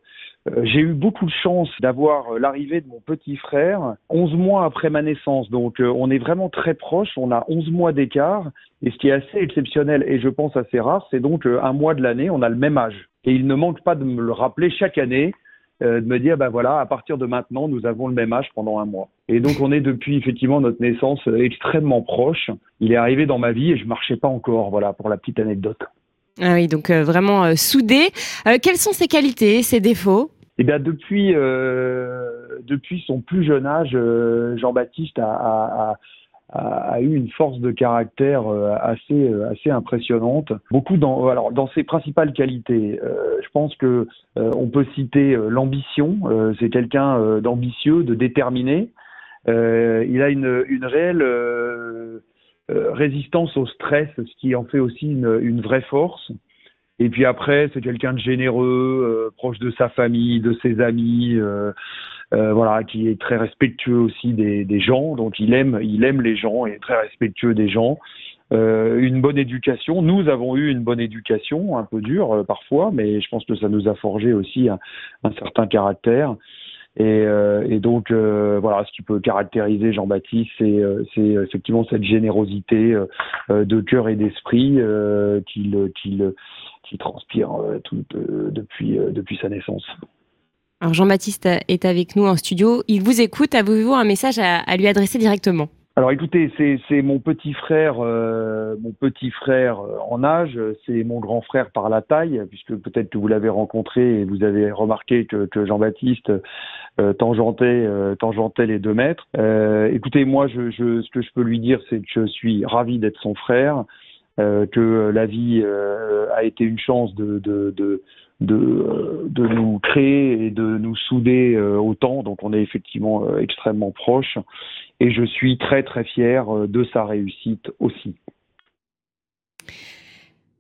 j'ai eu beaucoup de chance d'avoir euh, l'arrivée de mon petit frère 11 mois après ma naissance. Donc euh, on est vraiment très proches, on a 11 mois d'écart. Et ce qui est assez exceptionnel et je pense assez rare, c'est donc un mois de l'année, on a le même âge. Et il ne manque pas de me le rappeler chaque année, de me dire, ben voilà, à partir de maintenant, nous avons le même âge pendant un mois. Et donc on est depuis effectivement notre naissance extrêmement proche. Il est arrivé dans ma vie et je marchais pas encore, voilà, pour la petite anecdote. Ah oui, donc vraiment soudé. quelles sont ses qualités, ses défauts? Eh bien, depuis, euh, depuis son plus jeune âge, euh, Jean-Baptiste a, a, a, eu une force de caractère euh, assez, euh, assez impressionnante. Beaucoup dans, alors, dans ses principales qualités, je pense que on peut citer l'ambition. C'est quelqu'un d'ambitieux, de déterminé. il a une, une réelle résistance au stress, ce qui en fait aussi une, vraie force. Et puis après, c'est quelqu'un de généreux, euh, proche de sa famille, de ses amis, euh, euh, voilà, qui est très respectueux aussi des, gens. Donc il aime, il aime les gens et est très respectueux des gens. une bonne éducation. Nous avons eu une bonne éducation, un peu dure parfois, mais je pense que ça nous a forgé aussi un certain caractère. Et, et, donc voilà, ce qui peut caractériser Jean-Baptiste, c'est, c'est effectivement cette générosité de cœur et d'esprit qu'il, qu'il qui transpire euh, euh, euh, depuis sa naissance. Alors Jean-Baptiste est avec nous en studio. Il vous écoute. Avez-vous un message à, lui adresser directement? Alors écoutez, c'est mon petit frère, mon petit frère en âge, c'est mon grand frère par la taille, puisque peut-être que vous l'avez rencontré et vous avez remarqué que, Jean-Baptiste euh, tangentait, les deux mètres. écoutez, moi, ce que je peux lui dire, c'est que je suis ravi d'être son frère. Euh, que la vie euh, a été une chance euh, de, nous créer et de nous souder autant. Donc on est effectivement extrêmement proches. Et je suis très très fier de sa réussite aussi.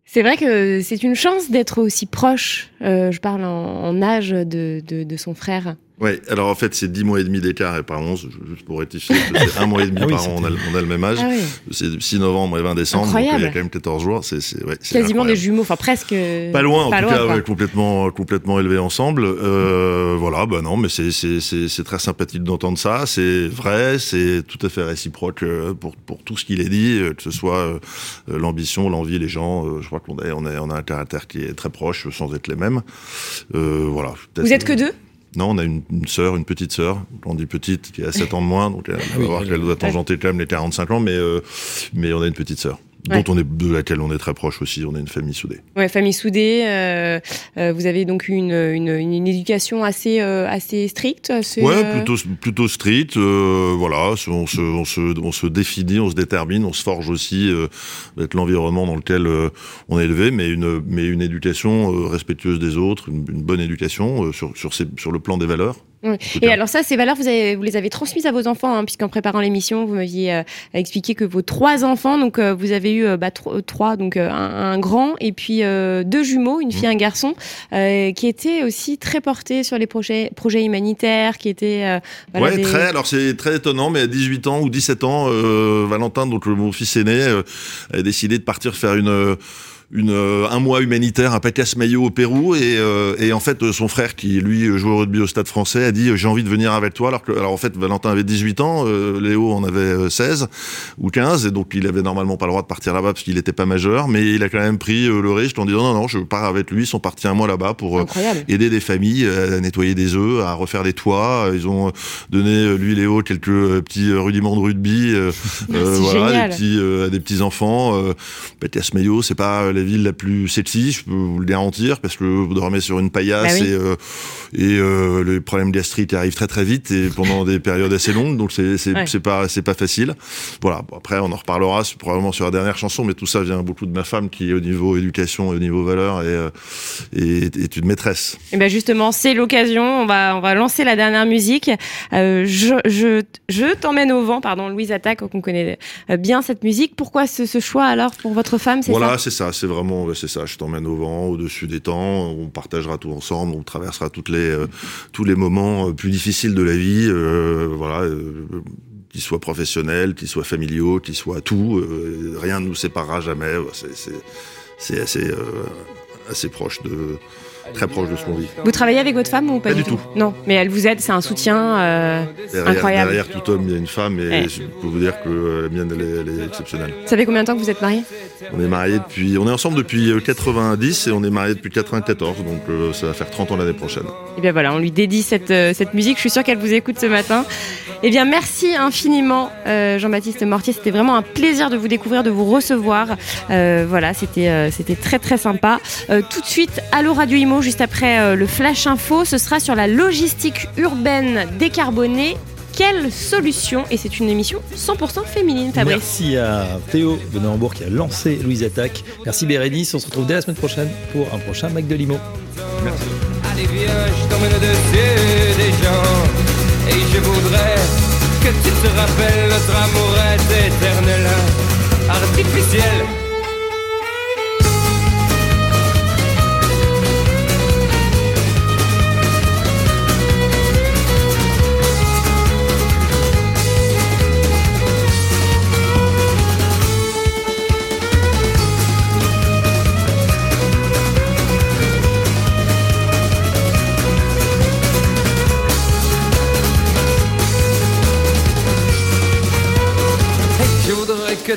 C'est vrai que c'est une chance d'être aussi proche, je parle en, âge de, de, son frère. Oui, alors en fait, c'est 10 mois et demi d'écart et par 11, juste pour rectifier, c'est un mois et demi ah par an, on a, on a, le même âge. Ah c'est 6 novembre et 20 décembre, donc il y a quand même 14 jours. C'est ouais, quasiment des jumeaux, enfin presque. Pas loin, en tout cas, complètement, complètement élevés ensemble. Euh, voilà, bah non, mais c'est très sympathique d'entendre ça. C'est vrai, c'est tout à fait réciproque euh, pour, pour tout ce qu'il est dit, euh, que ce soit euh, l'ambition, l'envie, les gens. Je crois qu'on a, on a, on a un caractère qui est très proche sans être les mêmes. voilà. Vous êtes que deux? Non, on a une, une sœur, une petite sœur. On dit petite, qui a 7 ans de moins, donc elle va ah voir qu'elle doit tangenter quand même les 45 ans, mais, euh, mais on a une petite sœur dont on est de laquelle on est très proche aussi. On est une famille soudée. Ouais, famille soudée. Euh, euh, vous avez donc une, une, une éducation assez euh, assez stricte. Assez, ouais, euh, plutôt plutôt stricte. Euh, voilà, on se, on se on se définit, on se détermine, on se forge aussi d'être l'environnement dans lequel on est élevé, mais une mais une éducation respectueuse des autres, une, une bonne éducation sur sur, sur le plan des valeurs Et alors ça, ces valeurs, vous, avez, vous les avez transmises à vos enfants, hein, puisqu'en préparant l'émission, vous m'aviez euh, expliqué que vos trois enfants, donc euh, vous avez eu bah, trois, donc un, un, grand et puis deux jumeaux, une fille, et un garçon, qui étaient aussi très portés sur les projets, projets humanitaires, qui étaient... Voilà, ouais, très. Alors c'est très étonnant, mais à 18 ans ou 17 ans, Valentin, donc mon fils aîné, a décidé de partir faire une une, euh, un mois humanitaire à Pacasmayo au Pérou et, euh, et en fait son frère qui lui joue au rugby au Stade Français a dit j'ai envie de venir avec toi alors que alors en fait Valentin avait 18 ans, euh, Léo en avait 16 ou 15 et donc il avait normalement pas le droit de partir là-bas parce qu'il n'était pas majeur mais il a quand même pris le risque en disant non non je pars avec lui ils sont partis un mois là-bas pour aider des familles à nettoyer des œufs à refaire des toits ils ont donné lui Léo quelques petits rudiments de rugby voilà des petits à des petits enfants euh, Pacasmayo c'est pas la ville la plus sexy, je peux vous le garantir, parce que vous dormez sur une paillasse bah et, euh, et euh, les problèmes gastriques arrivent très très vite et pendant des périodes assez longues, donc c'est c'est pas c'est pas facile. Voilà. après, on en reparlera probablement sur la dernière chanson, mais tout ça vient beaucoup de ma femme qui, au niveau éducation, au niveau valeur, euh, est, est, une maîtresse. Et ben justement, c'est l'occasion. On va on va lancer la dernière musique. Euh, je je je t'emmène au vent, pardon, Louise Attaque, qu'on connaît bien cette musique. Pourquoi ce, ce choix alors pour votre femme Voilà, c'est ça. C'est vraiment c'est ça. Je t'emmène au vent, au-dessus des temps. On partagera tout ensemble. On traversera les euh, tous les moments euh, plus difficiles de la vie, euh, voilà, qu'ils soient professionnels, qu'ils soient familiaux, qu'ils soient tout. rien ne nous séparera jamais. C'est assez assez proche de très proche de ce qu'on vit. Vous travaillez avec votre femme ou pas, pas du, tout, Non, mais elle vous aide, c'est un soutien euh, incroyable. Derrière tout homme, il y a une femme et je peux vous dire que la mienne, elle est, exceptionnelle. Ça fait combien de temps que vous êtes mariés? On est mariés depuis, on est ensemble depuis 90 euh, et on est mariés depuis 94, donc euh, ça va faire 30 ans l'année prochaine. Et bien voilà, on lui dédie cette, cette musique. Je suis sûre qu'elle vous écoute ce matin. Eh bien, merci infiniment, Jean-Baptiste Mortier. C'était vraiment un plaisir de vous découvrir, de vous recevoir. voilà, c'était c'était très très sympa. tout de suite, Allo Radio Imo juste après euh, le Flash Info. Ce sera sur la logistique urbaine décarbonée quelle solution? Et c'est une émission 100% féminine, Fabrice. Merci à Théo de Naumbourg qui a lancé Louise Attaque. Merci Bérénice, on se retrouve dès la semaine prochaine pour un prochain Mac de Limo. Merci. Allez viens, je t'emmène dessus des gens Et je voudrais que tu te rappelles notre amour est éternel Artificiel